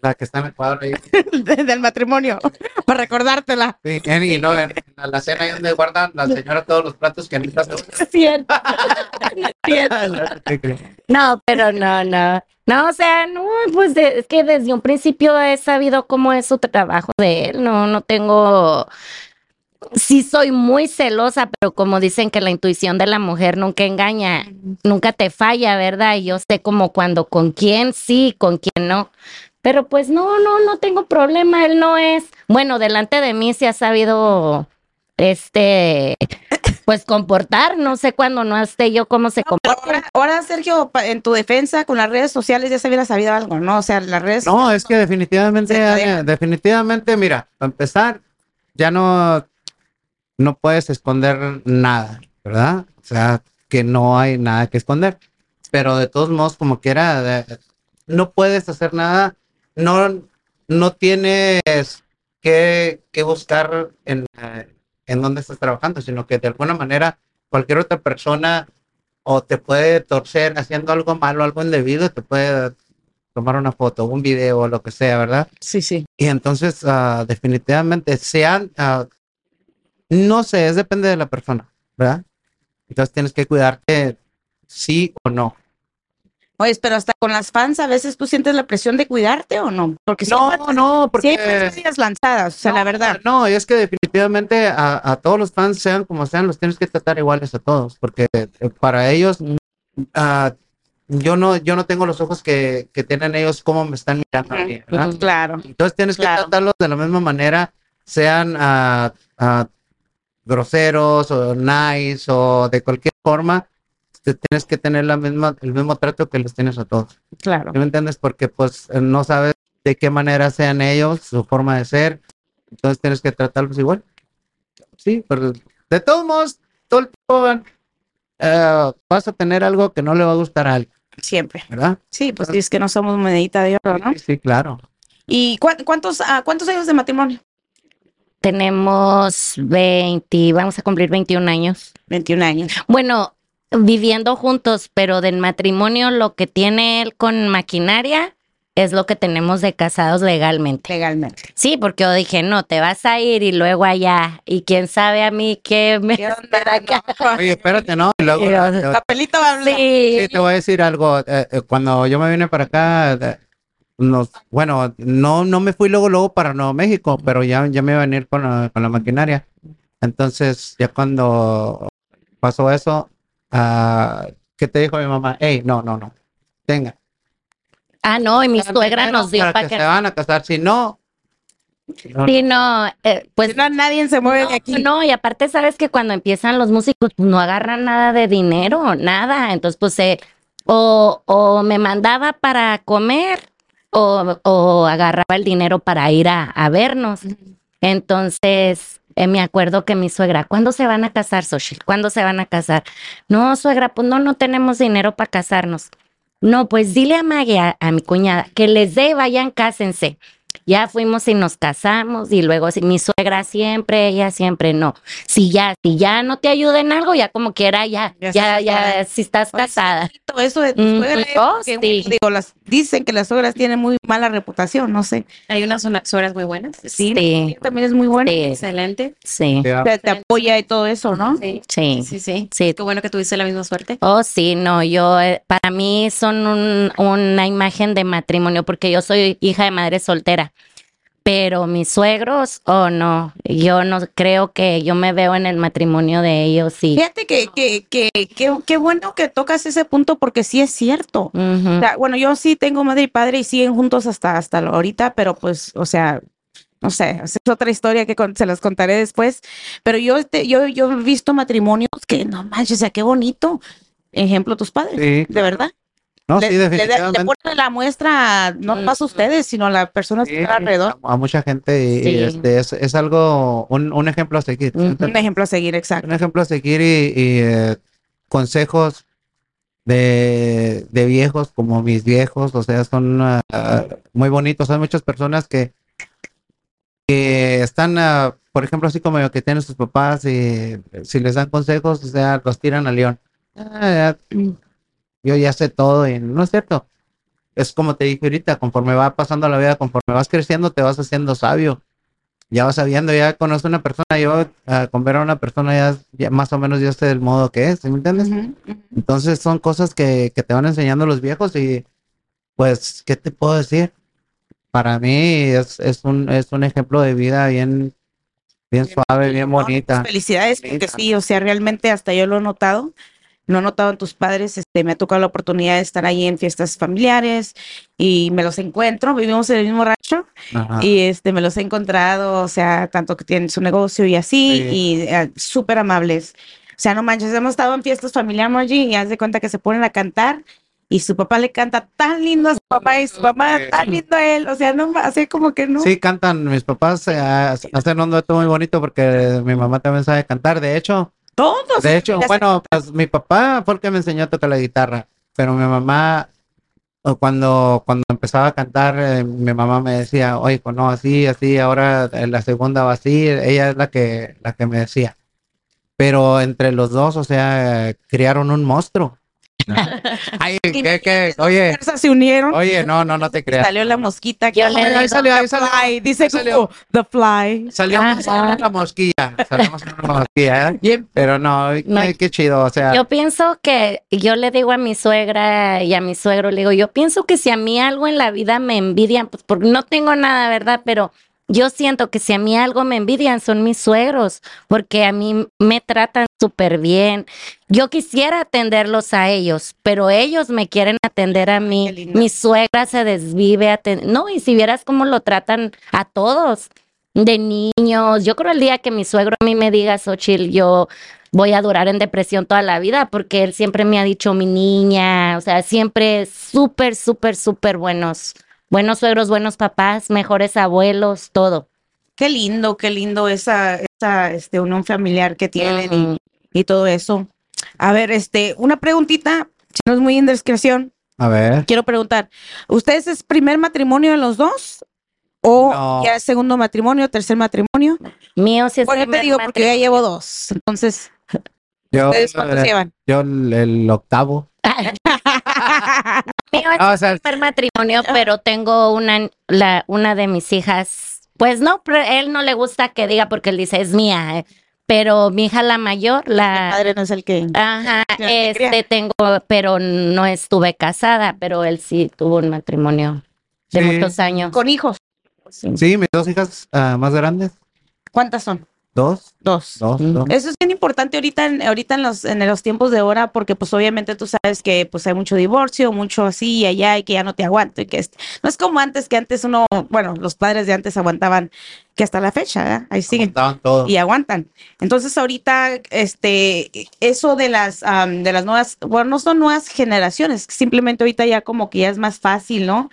la que está en el cuadro ahí. de- del matrimonio, para recordártela. Sí, en- y no, en, en la cena ahí donde guardan la señora todos los platos que se Es cierto. Es cierto. No, pero no, no. No, o sea, no, pues de- es que desde un principio he sabido cómo es su trabajo de él. No, no tengo. Sí, soy muy celosa, pero como dicen que la intuición de la mujer nunca engaña, nunca te falla, ¿verdad? Y yo sé como cuando con quién sí, con quién no. Pero pues no, no, no tengo problema. Él no es. Bueno, delante de mí se ha sabido, este, pues comportar. No sé cuándo no esté yo cómo se comporta. Ahora, ahora, Sergio, en tu defensa con las redes sociales ya se hubiera sabido algo, ¿no? O sea, las redes No, es que definitivamente, definitivamente, mira, para empezar, ya no, no puedes esconder nada, ¿verdad? O sea, que no hay nada que esconder. Pero de todos modos, como quiera, de- no puedes hacer nada, no, no tienes que, que buscar en, eh, en dónde estás trabajando, sino que de alguna manera cualquier otra persona o te puede torcer haciendo algo malo, algo indebido, te puede tomar una foto, un video o lo que sea, ¿verdad? Sí, sí. Y entonces, ah, definitivamente, sean, ah, no sé, es depende de la persona, ¿verdad? Entonces tienes que cuidarte sí o no. Oye, pero hasta con las fans a veces tú sientes la presión de cuidarte o no? Porque No, siempre, no, porque... hay lanzadas, o sea, no, la verdad. No, es que definitivamente a, a todos los fans, sean como sean, los tienes que tratar iguales a todos, porque eh, para ellos, ah, yo no, yo no tengo los ojos que, que tienen ellos como me están mirando a mí, Claro. Entonces tienes que tratarlos de la misma manera, sean ah, groseros o nice o de cualquier forma, tienes que tener la misma, el mismo trato que los tienes a todos. Claro. ¿Sí me entiendes? Porque pues eh, no sabes de qué manera sean ellos, su forma de ser, entonces tienes que tratarlos igual. Sí, pero de todos modos, todo el tiempo van, eh, vas a tener algo que no le va a gustar a alguien. Siempre. ¿verdad? Sí, pues es que no somos monedita de oro, ¿no? Sí, sí, claro. ¿Y cuá- cuántos, ah, cuántos años de matrimonio? Tenemos 20, vamos a cumplir 21 años. 21 años. Bueno, viviendo juntos, pero del matrimonio lo que tiene él con maquinaria es lo que tenemos de casados legalmente. Legalmente. Sí, porque yo dije, no, te vas a ir y luego allá. Y quién sabe a mí qué me ¿Qué onda? acá. Oye, espérate, ¿no? Y luego, te- Papelito va a hablar. Sí. Sí, te voy a decir algo. eh, eh, cuando yo me vine para acá, eh, nos, bueno, no, no me fui luego, luego para Nuevo México, pero ya, ya me iba a venir con la, con la maquinaria. Entonces, ya cuando pasó eso, ah, ¿qué te dijo mi mamá? Hey, no, no, no. Venga. Ah, no, y mi suegra nos dio para para que que... se van a casar. Si no, no, eh, pues Si no, nadie se mueve de aquí. No, y aparte sabes que cuando empiezan los músicos, pues no agarran nada de dinero, nada. Entonces, pues, eh, o, o me mandaba para comer o, o agarraba el dinero para ir a, a vernos. Entonces, eh, me acuerdo que mi suegra, ¿cuándo se van a casar, Xochitl? ¿Cuándo se van a casar? No, suegra, pues no, no tenemos dinero para casarnos. No, pues dile a Maggie, a, a mi cuñada, que les dé, vayan, cásense. Ya fuimos y nos casamos y luego si mi suegra siempre, ella siempre no. Si ya, si ya no te ayuda en algo, ya como quiera, ya, Ya ya, ya, si estás Oye, casada. Todo eso de tu Mm, suegra, eh, oh, porque, sí. digo, las, dicen que las suegras tienen muy mala reputación, no sé. Hay unas suegras muy buenas. Sí, Sí, también es muy buena. sí, Excelente. sí, Te, te apoya y todo eso, ¿no? Sí. sí, Sí, sí. sí. Qué bueno que tuviste la misma suerte. Oh, sí, no, yo, eh, para mí son un- una imagen de matrimonio porque yo soy hija de madre soltera. Pero mis suegros, oh no, yo no creo que yo me veo en el matrimonio de ellos y Fíjate que, que, que, que, qué bueno que tocas ese punto porque sí es cierto. Ujú. O sea, bueno, yo sí tengo madre y padre y siguen juntos hasta, hasta ahorita, pero pues, o sea, no sé, es otra historia que con- se las contaré después. Pero yo, este, yo, yo he visto matrimonios que no manches, o sea, qué bonito. Ejemplo, tus padres, sí. de verdad. No, le, sí, le- le definitivamente. ponen la muestra no Mm. más a ustedes, sino a la persona que Sí, está alrededor. a, a mucha gente y, y, Sí. este, es, es algo, un, un ejemplo a seguir. Un ejemplo a seguir, exacto. Un ejemplo a seguir y, y, eh, consejos de, de viejos como mis viejos, o sea, son ah, muy bonitos. Hay muchas personas que, que están, ah, por ejemplo, así como que tienen sus papás y si les dan consejos, o sea, los tiran al león. Ah, ya, yo ya sé todo y no es cierto. Es como te dije ahorita, conforme va pasando la vida, conforme vas creciendo, te vas haciendo sabio. Ya vas sabiendo, ya conoces a una persona, yo ah, con ver a una persona ya, ya más o menos ya sé el modo que es, ¿sí ¿me entiendes? Entonces son cosas que, que te van enseñando los viejos y pues, ¿qué te puedo decir? Para mí es, es un, es un ejemplo de vida bien, bien suave, bien No, bonita. felicidades, porque sí, o sea, realmente hasta yo lo he notado. Notado en tus padres, este, me ha tocado la oportunidad de estar ahí en fiestas familiares y me los encuentro, vivimos en el mismo rancho Ajá. y este, me los he encontrado, o sea, tanto que tienen su negocio y así, Sí. y eh, súper amables. O sea, no manches, hemos estado en fiestas familiares, Margie, y haz de cuenta que se ponen a cantar y su papá le canta tan lindo a su papá y su mamá tan lindo a él, o sea, no, así como que no. Sí, cantan, mis papás eh, hacen un dueto muy bonito porque mi mamá también sabe cantar. De hecho, Todos. de hecho, bueno, pues mi papá fue el que me enseñó a tocar la guitarra, pero mi mamá, cuando, cuando empezaba a cantar, eh, mi mamá me decía, oye, pues no, así, así, ahora eh, la segunda va así, ella es la que, la que me decía. Pero entre los dos, o sea, criaron un monstruo. Ay, ¿qué, qué? Oye, fuerzas se unieron. oye, no, no, no te creas. Salió la mosquita. Le Ahí salió, ahí salió. fly, dice ahí salió. The Fly. Salió Ah, una mosquilla, salimos en una mosquilla, ¿eh? Pero no, No. qué, qué chido, o sea, Yo pienso que yo le digo a mi suegra y a mi suegro, le digo, yo pienso que si a mí algo en la vida me envidian, pues porque no tengo nada, ¿verdad? Pero yo siento que si a mí algo me envidian son mis suegros, porque a mí me tratan súper bien. Yo quisiera atenderlos a ellos, pero ellos me quieren atender a mí. Mi suegra se desvive. No, y si vieras cómo lo tratan a todos, de niños. Yo creo el día que mi suegro a mí me diga, Xochitl, yo voy a durar en depresión toda la vida porque él siempre me ha dicho mi niña, o sea, siempre súper, súper, súper buenos, buenos suegros, buenos papás, mejores abuelos, todo. Qué lindo, qué lindo esa, esa este, unión familiar que tienen y- todo eso. A ver, este, una preguntita, si no es muy indiscreción. A ver. quiero preguntar, ¿ustedes es primer matrimonio de los dos? ¿O No. ya es segundo matrimonio, tercer matrimonio? Mío sí es Bueno, te primer digo porque ya llevo dos. Entonces, Yo, ¿ustedes cuántos eh, llevan? yo el, el octavo. Mío es o sea, primer matrimonio, pero tengo una, la, una de mis hijas, pues no, pero él no le gusta que diga porque él dice es mía, eh, pero mi hija la mayor, Mi la, padre no es el que... ajá, La que cría. este tengo, pero no estuve casada, pero él sí tuvo un matrimonio de Sí. muchos años. Con hijos. sí, mis dos hijas ah, más grandes. ¿Cuántas son? Dos. Dos. Dos. Mm. dos. Eso es bien importante ahorita en, ahorita en los, en los tiempos de ahora, porque pues obviamente tú sabes que pues hay mucho divorcio, mucho así y allá y que ya no te aguanto y que es- no es como antes que antes uno, bueno, los padres de antes aguantaban que hasta la fecha, ¿verdad? Ahí siguen todos. y aguantan. Entonces ahorita, este, eso de las, am, de las nuevas, bueno, no son nuevas generaciones, simplemente ahorita ya como que ya es más fácil, ¿no?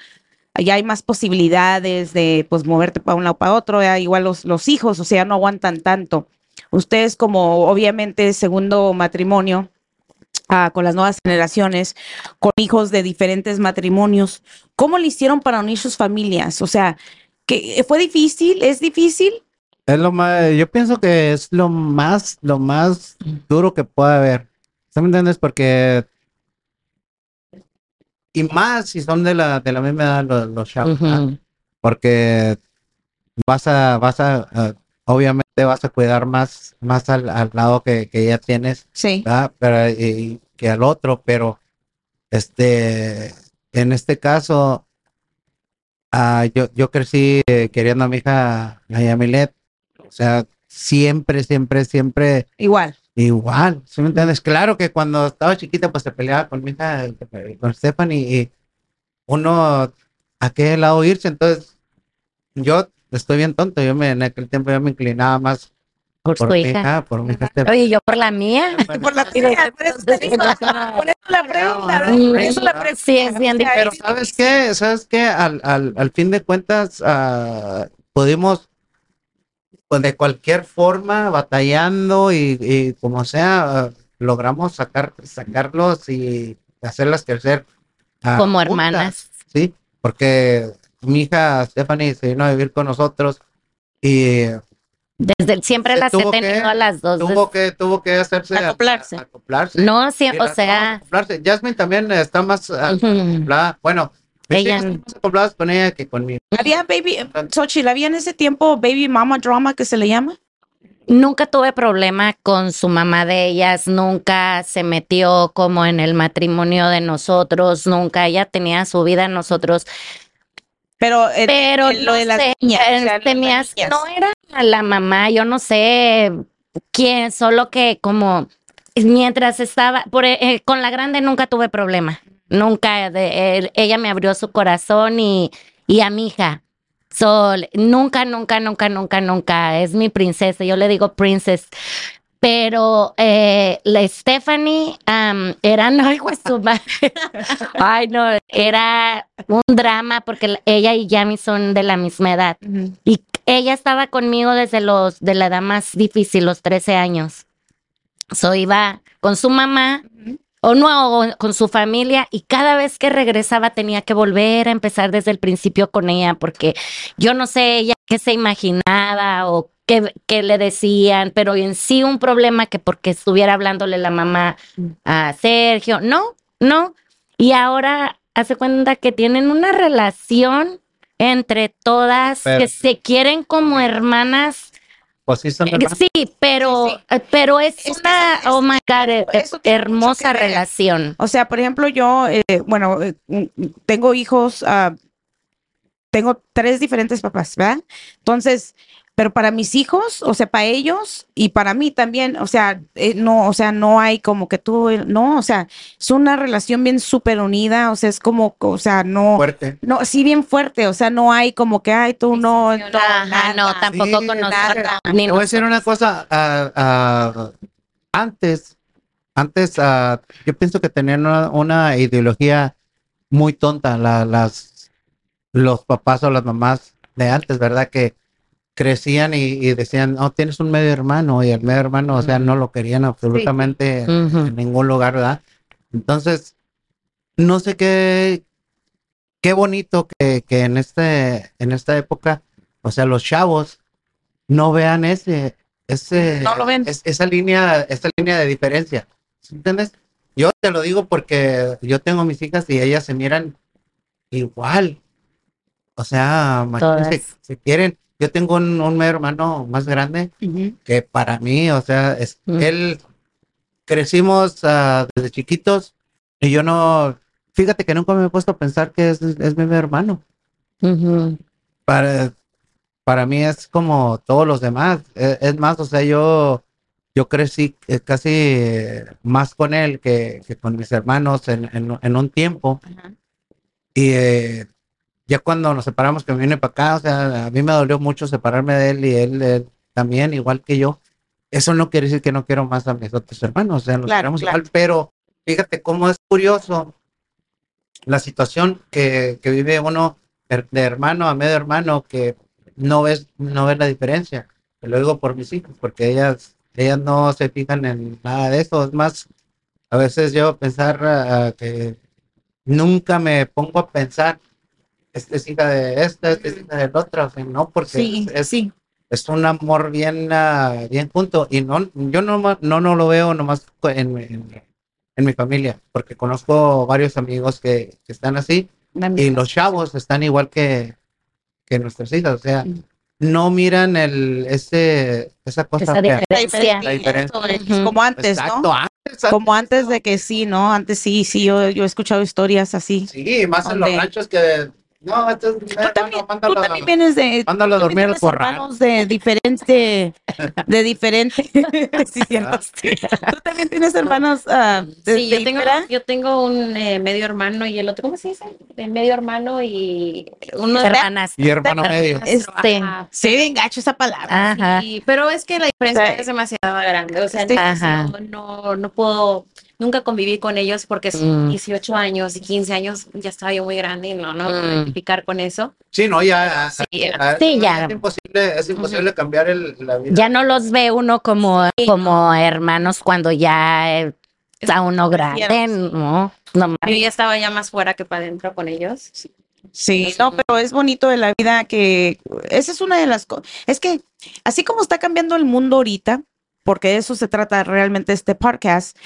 Ya hay más posibilidades de, pues, moverte para un lado para otro, ya igual los, los hijos, o sea, no aguantan tanto. Ustedes como, obviamente, segundo matrimonio, ah, con las nuevas generaciones, con hijos de diferentes matrimonios, ¿cómo le hicieron para unir sus familias? O sea, que fue difícil, es difícil, Es lo más, yo pienso que es lo más, lo más duro que puede haber. ¿Sí me entiendes? Porque y más si son de la, de la misma edad los, los chavos, porque vas a, vas a, a- obviamente vas a cuidar más, más al, al lado que, que ya tienes, sí. ¿verdad? Pero, y- que al otro, pero este, en este caso, ah, yo, yo crecí eh, queriendo a mi hija, a Yamilet, o sea, siempre, siempre, siempre Igual. Igual, ¿sí me entiendes? Claro que cuando estaba chiquita, pues se peleaba con mi hija, eh, con Stephanie, y uno a qué lado irse, entonces yo estoy bien tonto, yo me, en aquel tiempo yo me inclinaba más Por por su mi hija. hija, por mi hija Stephanie. Oye, yo por la mía. Por la tuya, por eso te digo, por eso la pregunta, por eso la pregunta. Sí, es bien sea, Pero es- ¿sabes qué? ¿Sabes qué? Al, al, al fin de cuentas, ah, pudimos, pues de cualquier forma, batallando y, y como sea, logramos sacar, sacarlos y hacerlas crecer. ah, Como juntas, hermanas. Sí, porque mi hija Stephanie se vino a vivir con nosotros y Desde siempre las he tuvo que- tenido a las dos. tuvo que, tuvo que hacerse. Acoplarse. a- acoplarse. No, sí, o sea, acoplarse. Jasmine también está más acoplada. Bueno, Ella- más con ella que conmigo. Había baby, Xochitl, había en ese tiempo baby mama drama que se le llama. nunca tuve problema con su mamá de ellas, nunca se metió como en el matrimonio de nosotros, nunca ella tenía su vida, nosotros, Pero, eh, pero eh, lo no de las sé, niñas, o sea, tenías- las niñas. no era la mamá, yo no sé quién, solo que como mientras estaba, por, eh, con la grande nunca tuve problema, nunca, de, él- ella me abrió su corazón y, y a mi hija. Sol, nunca, nunca, nunca, nunca, nunca. Es mi princesa. Yo le digo princess. Pero eh, la Stephanie am, era, no, su madre. Ay, no, era un drama porque la- ella y Yami son de la misma edad. Ujú. Y ella estaba conmigo desde los, de la edad más difícil, los 13 años. So iba con su mamá o no, o con su familia y cada vez que regresaba tenía que volver a empezar desde el principio con ella porque yo no sé ella qué se imaginaba o qué, qué le decían, pero en sí un problema que porque estuviera hablándole la mamá a Sergio, no, no. Y ahora hace cuenta que tienen una relación entre todas Pero- que se quieren como hermanas. Pues sí, son Eh. Sí, pero, Sí, sí. eh, pero es una, es- oh my God, eh, hermosa relación. O sea, por ejemplo, yo, eh, bueno, eh, mm, tengo hijos, ah, tengo tres diferentes papás, ¿verdad? Entonces, pero para mis hijos, o sea, para ellos y para mí también, o sea, eh, no, o sea, no hay como que tú, no, o sea, es una relación bien súper unida, o sea, es como, o sea, no, Fuerte. no, sí bien fuerte, o sea, no hay como que, ay, tú no, no, Ajá, no, tampoco Sí, con nada. nosotros. ni Te voy a decir una cosa. ah, ah, antes, antes, ah, yo pienso que tenían una, una ideología muy tonta la- las, los papás o las mamás de antes, ¿verdad? Que crecían y, y decían, no, tienes un medio hermano y el medio hermano, o sea, no lo querían absolutamente en ningún lugar, ¿verdad? Entonces, no sé qué, qué bonito que, que en este, en esta época, o sea, los chavos no vean ese, ese, No lo ven. es- esa línea, esa línea de diferencia. ¿Sí ¿Entiendes? Yo te lo digo porque yo tengo mis hijas y ellas se miran igual. O sea, imagínense, si quieren, yo tengo un, un medio hermano más grande que para mí, o sea, es, Mm. él crecimos ah, desde chiquitos y yo no, fíjate que nunca me he puesto a pensar que es, es mi medio hermano. Para, para mí es como todos los demás. Es, es más, o sea, yo, yo crecí eh, casi más con él que, que con mis hermanos en, en, en un tiempo. Y eh, ya cuando nos separamos, que me vine para acá, o sea, a mí me dolió mucho separarme de él y él, él también, igual que yo. Eso no quiere decir que no quiero más a mis otros hermanos, o sea, Claro, queremos claro. igual, pero fíjate cómo es curioso la situación que, que vive uno de hermano a medio hermano que no ves, no ves la diferencia. Te lo digo por mis hijas, porque ellas, ellas no se fijan en nada de eso. Es más, a veces yo a pensar ah, que nunca me pongo a pensar, esta es hija de esta, esta es hija del otro, no, porque Sí, es, sí. es un amor bien, ah, bien junto. Y no, yo no, no, no lo veo nomás en, mi- en, en mi familia, porque conozco varios amigos que, que están así y los chavos están igual que, que nuestras hijas, o sea, no miran el, ese, esa cosa Esa diferencia. La diferencia. Ujú. Como antes, Exacto, ¿no? antes, Como antes de que sí, ¿no? Antes sí, sí, yo, yo he escuchado historias así. Sí, más en los ranchos que, no, esto es, Tú también, tú mándalo, también vienes de... mándalo a tú dormir al tienes corral. hermanos de diferente, de diferente. sí, cierto. Tú también tienes hermanos ah, de, Sí, de yo tengo, yo tengo un eh, medio hermano y el otro, ¿cómo se dice? El medio hermano y uno Hermanas. Y hermano medio. Este. Ajá, Sí, bien gacho esa palabra. Ajá. sí, pero es que la diferencia Sí. es demasiado grande. O sea, Sí. entonces no, no puedo nunca convivir con ellos porque son Mm. 18 años y 15 años, ya estaba yo muy grande y no, no Mm. identificar con eso. Sí, no, ya, Sí, Sí, ya. Es imposible, es imposible cambiar el, la vida. Ya no los ve uno como, como hermanos cuando ya está uno grande, ¿no? No más. Yo ya estaba ya más fuera que para adentro con ellos. Sí, no, pero es bonito de la vida que esa es una de las cosas. Es que así como está cambiando el mundo ahorita, porque de eso se trata realmente este podcast,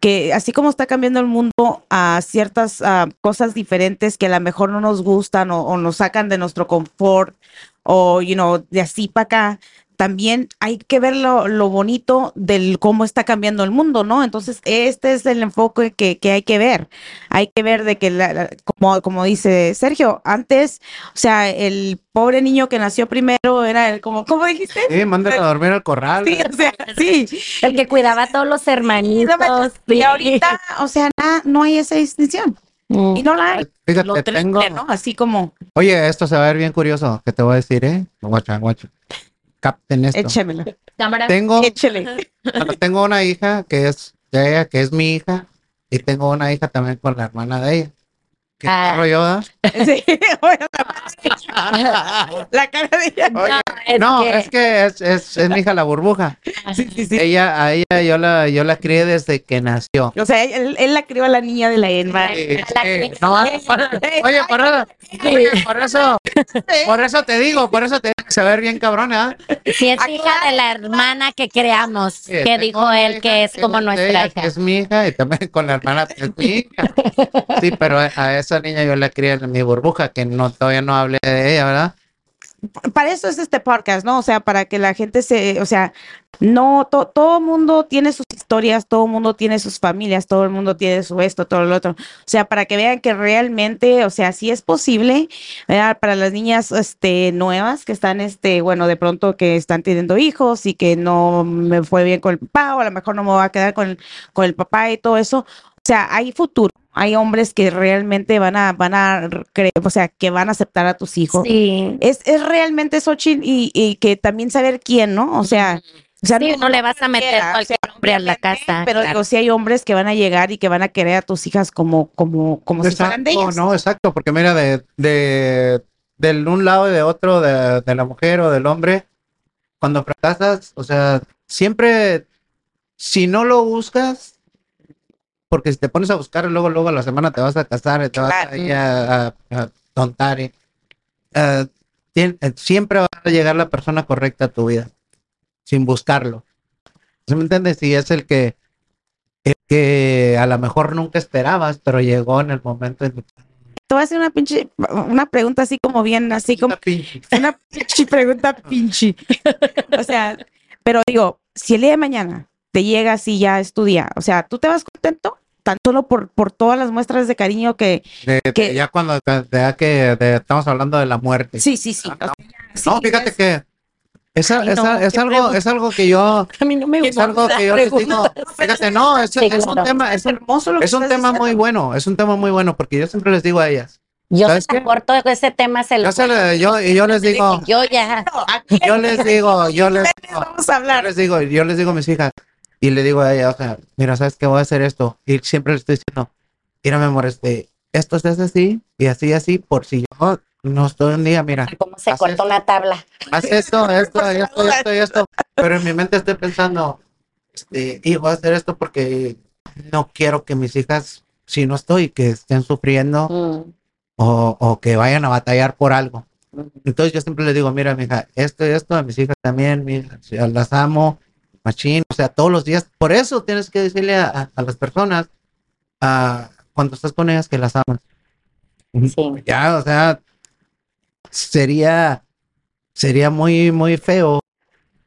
que así como está cambiando el mundo a ciertas cosas diferentes que a lo mejor no nos gustan o, o nos sacan de nuestro confort o, you know, de así para acá, también hay que ver lo, lo bonito del cómo está cambiando el mundo, ¿no? Entonces, este es el enfoque que, que hay que ver. Hay que ver de que, la- la- como, como dice Sergio, antes, o sea, el pobre niño que nació primero era el, como, ¿cómo dijiste? Sí, mándalo a dormir al corral. Sí, o sea, sí. El que cuidaba a todos los hermanitos. Y ahorita, o sea, na- no hay esa distinción. Mm. Y no la hay. Fíjate, Lo triste, tengo. ¿no? Así como, Oye, esto se va a ver bien curioso. que te voy a decir, eh? Guacha, guacha. Capten esto. échemelo. Cámara. Tengo, Échele. bueno, tengo una hija que es de ella, que es mi hija, y tengo una hija también con la hermana de ella. ¿Qué Ah. rollo da? Sí, oye, la, la cara de ella. Oye, es no, que- es que es, es, es mi hija la burbuja. Sí, sí, sí. Ella, a ella yo la, yo la crié desde que nació. O sea, él, él la crió a la niña de la Emma. Sí, sí. No, oye, por eso, oye, por eso, por eso te digo, por eso te digo que se ver bien cabrona. ¿eh? Si es hija de la hermana que creamos, Sí, que dijo él que es como nuestra hija. es mi hija y también con la hermana que es mi hija. Sí, pero a, a esa niña yo la crié en mi burbuja, que no todavía no hablé de ella, ¿verdad? para eso es este podcast, ¿no? O sea, para que la gente se, o sea, no, to- todo mundo tiene sus historias, todo mundo tiene sus familias, todo el mundo tiene su esto, todo lo otro. O sea, para que vean que realmente, o sea, sí es posible. Para las niñas, este, nuevas que están, este, bueno, de pronto que están teniendo hijos y que no me fue bien con el papá o a lo mejor no me voy a quedar con con el papá y todo eso. O sea, hay futuro. Hay hombres que realmente van a, van a, cre- o sea, que van a aceptar a tus hijos Sí. es, es realmente Xochitl y, y que también saber quién, ¿no? O sea, o sea, Sí, no le vas a meter cualquiera, cualquier hombre a la casa, Pero claro. digo, sí hay hombres que van a llegar y que van a querer a tus hijas como, como, como si fueran de ellas. no, exacto, porque mira, de, de, del un lado y de otro, de, de la mujer o del hombre, cuando fracasas, o sea, siempre, si no lo buscas, porque si te pones a buscar, luego, luego a la semana te vas a casar, te vas Claro. ahí a, a- a tontar. y, eh, tien- eh, siempre va a llegar la persona correcta a tu vida, sin buscarlo. ¿Sí me entiendes? Y es el que, el que a lo mejor nunca esperabas, pero llegó en el momento en Te voy a hacer una pinche, una pregunta así como bien, así como Una pinche- una pinche pregunta pinche. O sea, pero digo, si el día de mañana te llega así ya es tu día, o sea, ¿tú te vas contento? Tan solo por, por todas las muestras de cariño que... de- que- ya cuando da que de- estamos hablando de la muerte. Sí, sí, sí. o sea, sí, no, fíjate es- que esa, Ay, esa- no, es algo, es algo que yo, A mí no me es gusta. algo que yo les digo. Fíjate, no, es, Sí, es un tema, es hermoso lo que es un tema muy bueno, es un tema muy bueno, porque yo siempre les digo a ellas, Yo ¿Sabes te corto ese tema, se lo yo, se le- yo, y yo les digo, Yo ya. yo les digo, yo les digo, Vamos a yo les digo, yo les digo a mis hijas, y le digo a ella, o sea, mira, ¿sabes qué? Voy a hacer esto, y siempre les estoy diciendo, mira, mi amor, este, esto se hace así, y así, así, por si yo no estoy un día, mira, ¿Cómo se eso. una tabla? haz esto, esto, esto, esto esto. Pero en mi mente estoy pensando, este, y voy a hacer esto porque no quiero que mis hijas, si no estoy, que estén sufriendo Mm. o, o que vayan a batallar por algo. Entonces yo siempre les digo, mira, mija, esto y esto, a mis hijas también, mija, si las amo, machín, o sea, todos los días. Por eso tienes que decirle a, a- a las personas, ah, cuando estás con ellas, que las amas. Sí. Ya, o sea, sería, sería muy, muy feo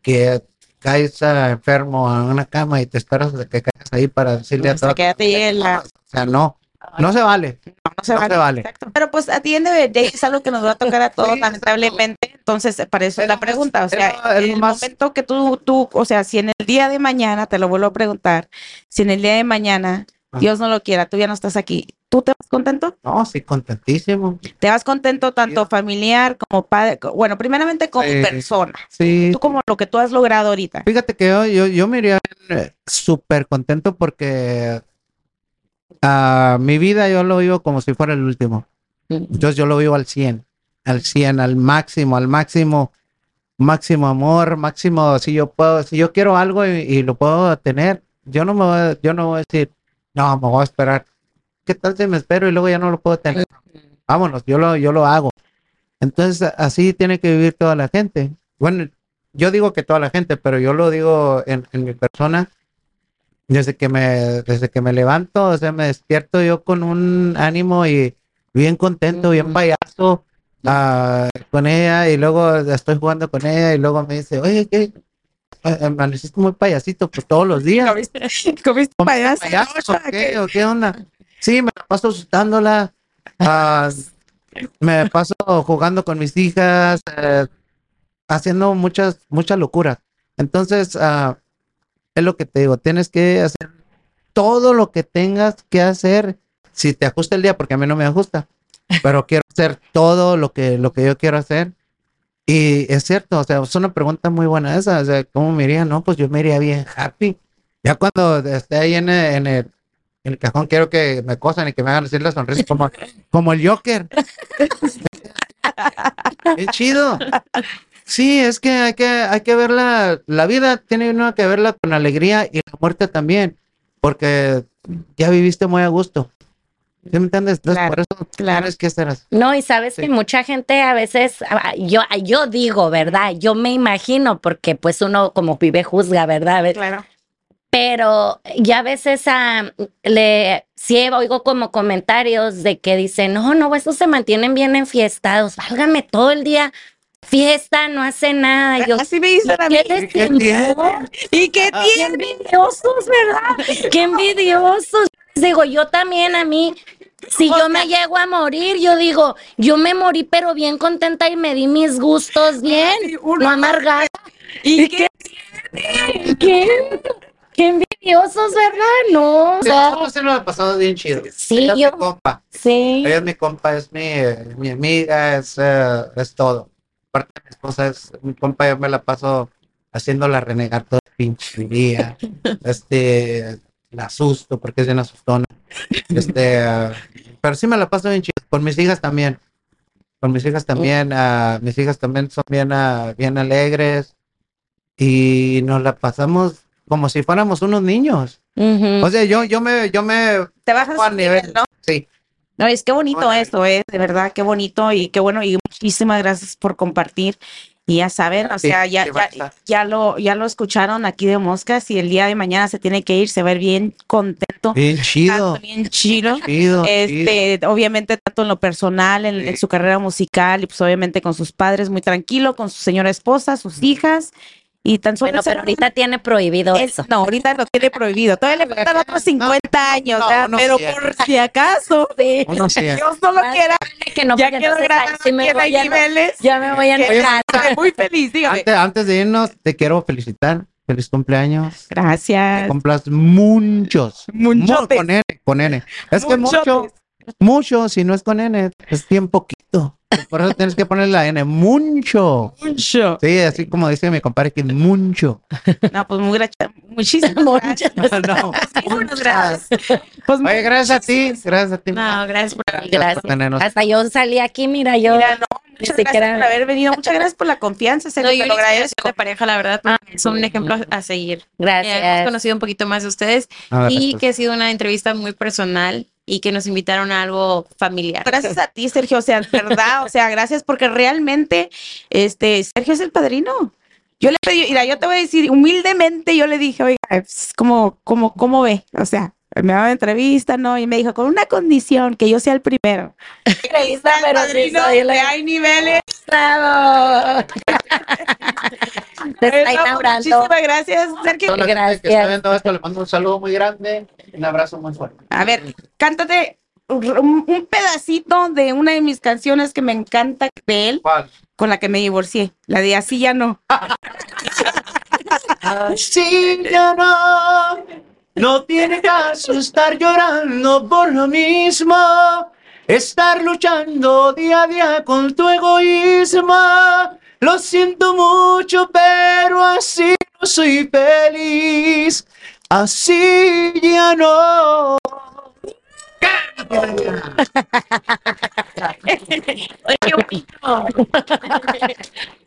que caes enfermo en una cama y te esperas de que caigas ahí para decirle a Hasta toda que la... O sea, no, no se vale, No se no vale. se vale. Exacto. Pero pues a ti en es algo que nos va a tocar a todos, Sí, lamentablemente. Entonces, para eso es Es la más- pregunta. O sea, el más- momento que tú, tú, o sea, si en el día de mañana, te lo vuelvo a preguntar, si en el día de mañana, Ajá. Dios no lo quiera, tú ya no estás aquí, ¿tú te vas contento? No, sí, contentísimo. ¿Te vas contento tanto familiar como padre? Bueno, primeramente como persona. Sí, Tú como lo que tú has logrado ahorita. Fíjate que yo, yo, yo me iría eh, súper contento porque ah, mi vida yo lo vivo como si fuera el último. Entonces yo lo vivo al 100, al 100, al máximo, al máximo, máximo amor, máximo, si yo puedo, si yo quiero algo y, y lo puedo tener, yo no me voy, yo no voy a decir, no, me voy a esperar. ¿Qué tal si me espero y luego ya no lo puedo tener? Vámonos, yo lo, yo lo hago. Entonces así tiene que vivir toda la gente. Bueno, yo digo que toda la gente, pero yo lo digo en, en mi persona. Desde que me, desde que me levanto, o sea, me despierto yo con un ánimo y bien contento, bien payaso con ella y luego estoy jugando con ella y luego me dice, oye, ¿qué? Ah, Amaneciste muy payasito, pues todos los días. ¿Comiste payaso? ¿Payaso o qué, o qué onda? Sí, me paso asustándola. ah, me paso jugando con mis hijas, eh, haciendo muchas, muchas locuras. Entonces, ah, es lo que te digo, tienes que hacer todo lo que tengas que hacer si te ajusta el día, porque a mí no me ajusta, pero quiero hacer todo lo que, lo que yo quiero hacer. Y es cierto, o sea, es una pregunta muy buena esa, o sea, ¿cómo me iría? No, pues yo me iría bien happy. Ya cuando esté ahí en el, en el, en el cajón, quiero que me cosan y que me hagan decir la sonrisa como, como el Joker. Qué chido. Sí, es que hay que, hay que verla, la vida tiene uno que verla con alegría y la muerte también, porque ya viviste muy a gusto. ¿Sí me entiendes? Entonces, Claro, por eso claro. tienes que hacer. No, y sabes Sí. que mucha gente a veces, ah, yo, yo digo, ¿verdad? Yo me imagino, porque pues uno como vive juzga, ¿verdad? A veces- Claro. Pero ya a veces ah, le sí oigo como comentarios de que dicen, no, no, estos se mantienen bien enfiestados, válgame todo el día fiesta, no hace nada. Y yo, Así me dicen a mí. ¿qué les ¿Qué importa? ¿Y qué Ah. Qué envidiosos, ¿verdad? Qué envidiosos. Digo, yo también a mí, si yo me llego a morir, yo digo, yo me morí, pero bien contenta y me di mis gustos bien, no amargada. ¿Y qué? ¿Qué? Qué envidiosos, ¿verdad? No, o sea, nos hemos pasado bien chido. Sí, Ella es yo- mi compa. sí. Ella es mi compa, es mi, eh, mi amiga, es, eh, es todo. Aparte, mi esposa es mi compa, yo me la paso haciéndola renegar todo el pinche día. Este, la asusto porque es bien asustona. Este, eh, pero sí me la paso bien chido. Con mis hijas también. Con mis hijas también, ah, mis hijas también son bien, ah, bien alegres y nos la pasamos como si fuéramos unos niños. O sea, yo, yo me, yo me Te bajas a nivel, nivel, ¿no? Sí. No, es que bonito Hola. esto, es de verdad, qué bonito y qué bueno y muchísimas gracias por compartir. Y ya saben, o Sí, sea, ya, a ya, ya lo, ya lo escucharon aquí de Moscas y el día de mañana se tiene que ir, se va a ir bien contento, Bien chido. tanto bien chido. Chido. chido. Este, obviamente, tanto en lo personal, en, su carrera musical, y pues obviamente con sus padres, muy tranquilo, con su señora esposa, sus hijas, y tan solo Bueno, pero ahorita tiene prohibido es- eso. no, ahorita lo tiene prohibido. Todavía le faltan otros 50 años, no, pero por si acaso, Sí. Dios no lo quiera, Que no, ya quedó grabado me voy niveles. Ya me voy a que enojar. estoy muy feliz, dígame. Antes, antes de irnos, te quiero felicitar. Feliz cumpleaños. Que Gracias. cumplas muchos. Munchotes. Mu- Con N, con N. Es que mucho, mucho, si no es con N, es bien poquito. Por eso tienes que poner la N. Mucho. Mucho. Sí, así como dice mi compadre, que mucho. No, pues muy gracias. Muchísimas gracias. No. Muchísimas gracias. Pues Oye, gracias a ti. Gracias a ti. No, gracias por Gracias. tenernos. Hasta yo salí aquí, mira, yo. mira, no, muchas siquiera- gracias por haber venido. Muchas gracias por la confianza, No, yo te lo agradezco. de pareja, la verdad, es un ejemplo a seguir. Eh, hemos Gracias. conocido un poquito más de ustedes A ver, y que ha sido una entrevista muy personal y que nos invitaron a algo familiar. Gracias a ti, Sergio, o sea, verdad, o sea, gracias porque realmente, este, Sergio es el padrino. Yo le pedí, mira, yo te voy a decir, humildemente yo le dije, oiga, pues, ¿cómo, cómo, cómo ve? O sea, me daba entrevista, ¿no? Y me dijo, con una condición, que yo sea el primero. Entrevista, pero sí soy la- hay niveles. Bravo. Te está Bueno, inaugurando. Muchísimas gracias, Sergio. toda la gente Gracias. que está viendo esto, le mando un saludo muy grande. Un abrazo muy fuerte. A ver, cántate un, un pedacito de una de mis canciones que me encanta de él, ¿Cuál? con la que me divorcié. La de Así ya no. Así ya no, no tiene caso estar llorando por lo mismo, estar luchando día a día con tu egoísmo. Lo siento mucho, pero así no soy feliz. Así ya no. Oye, qué bonito.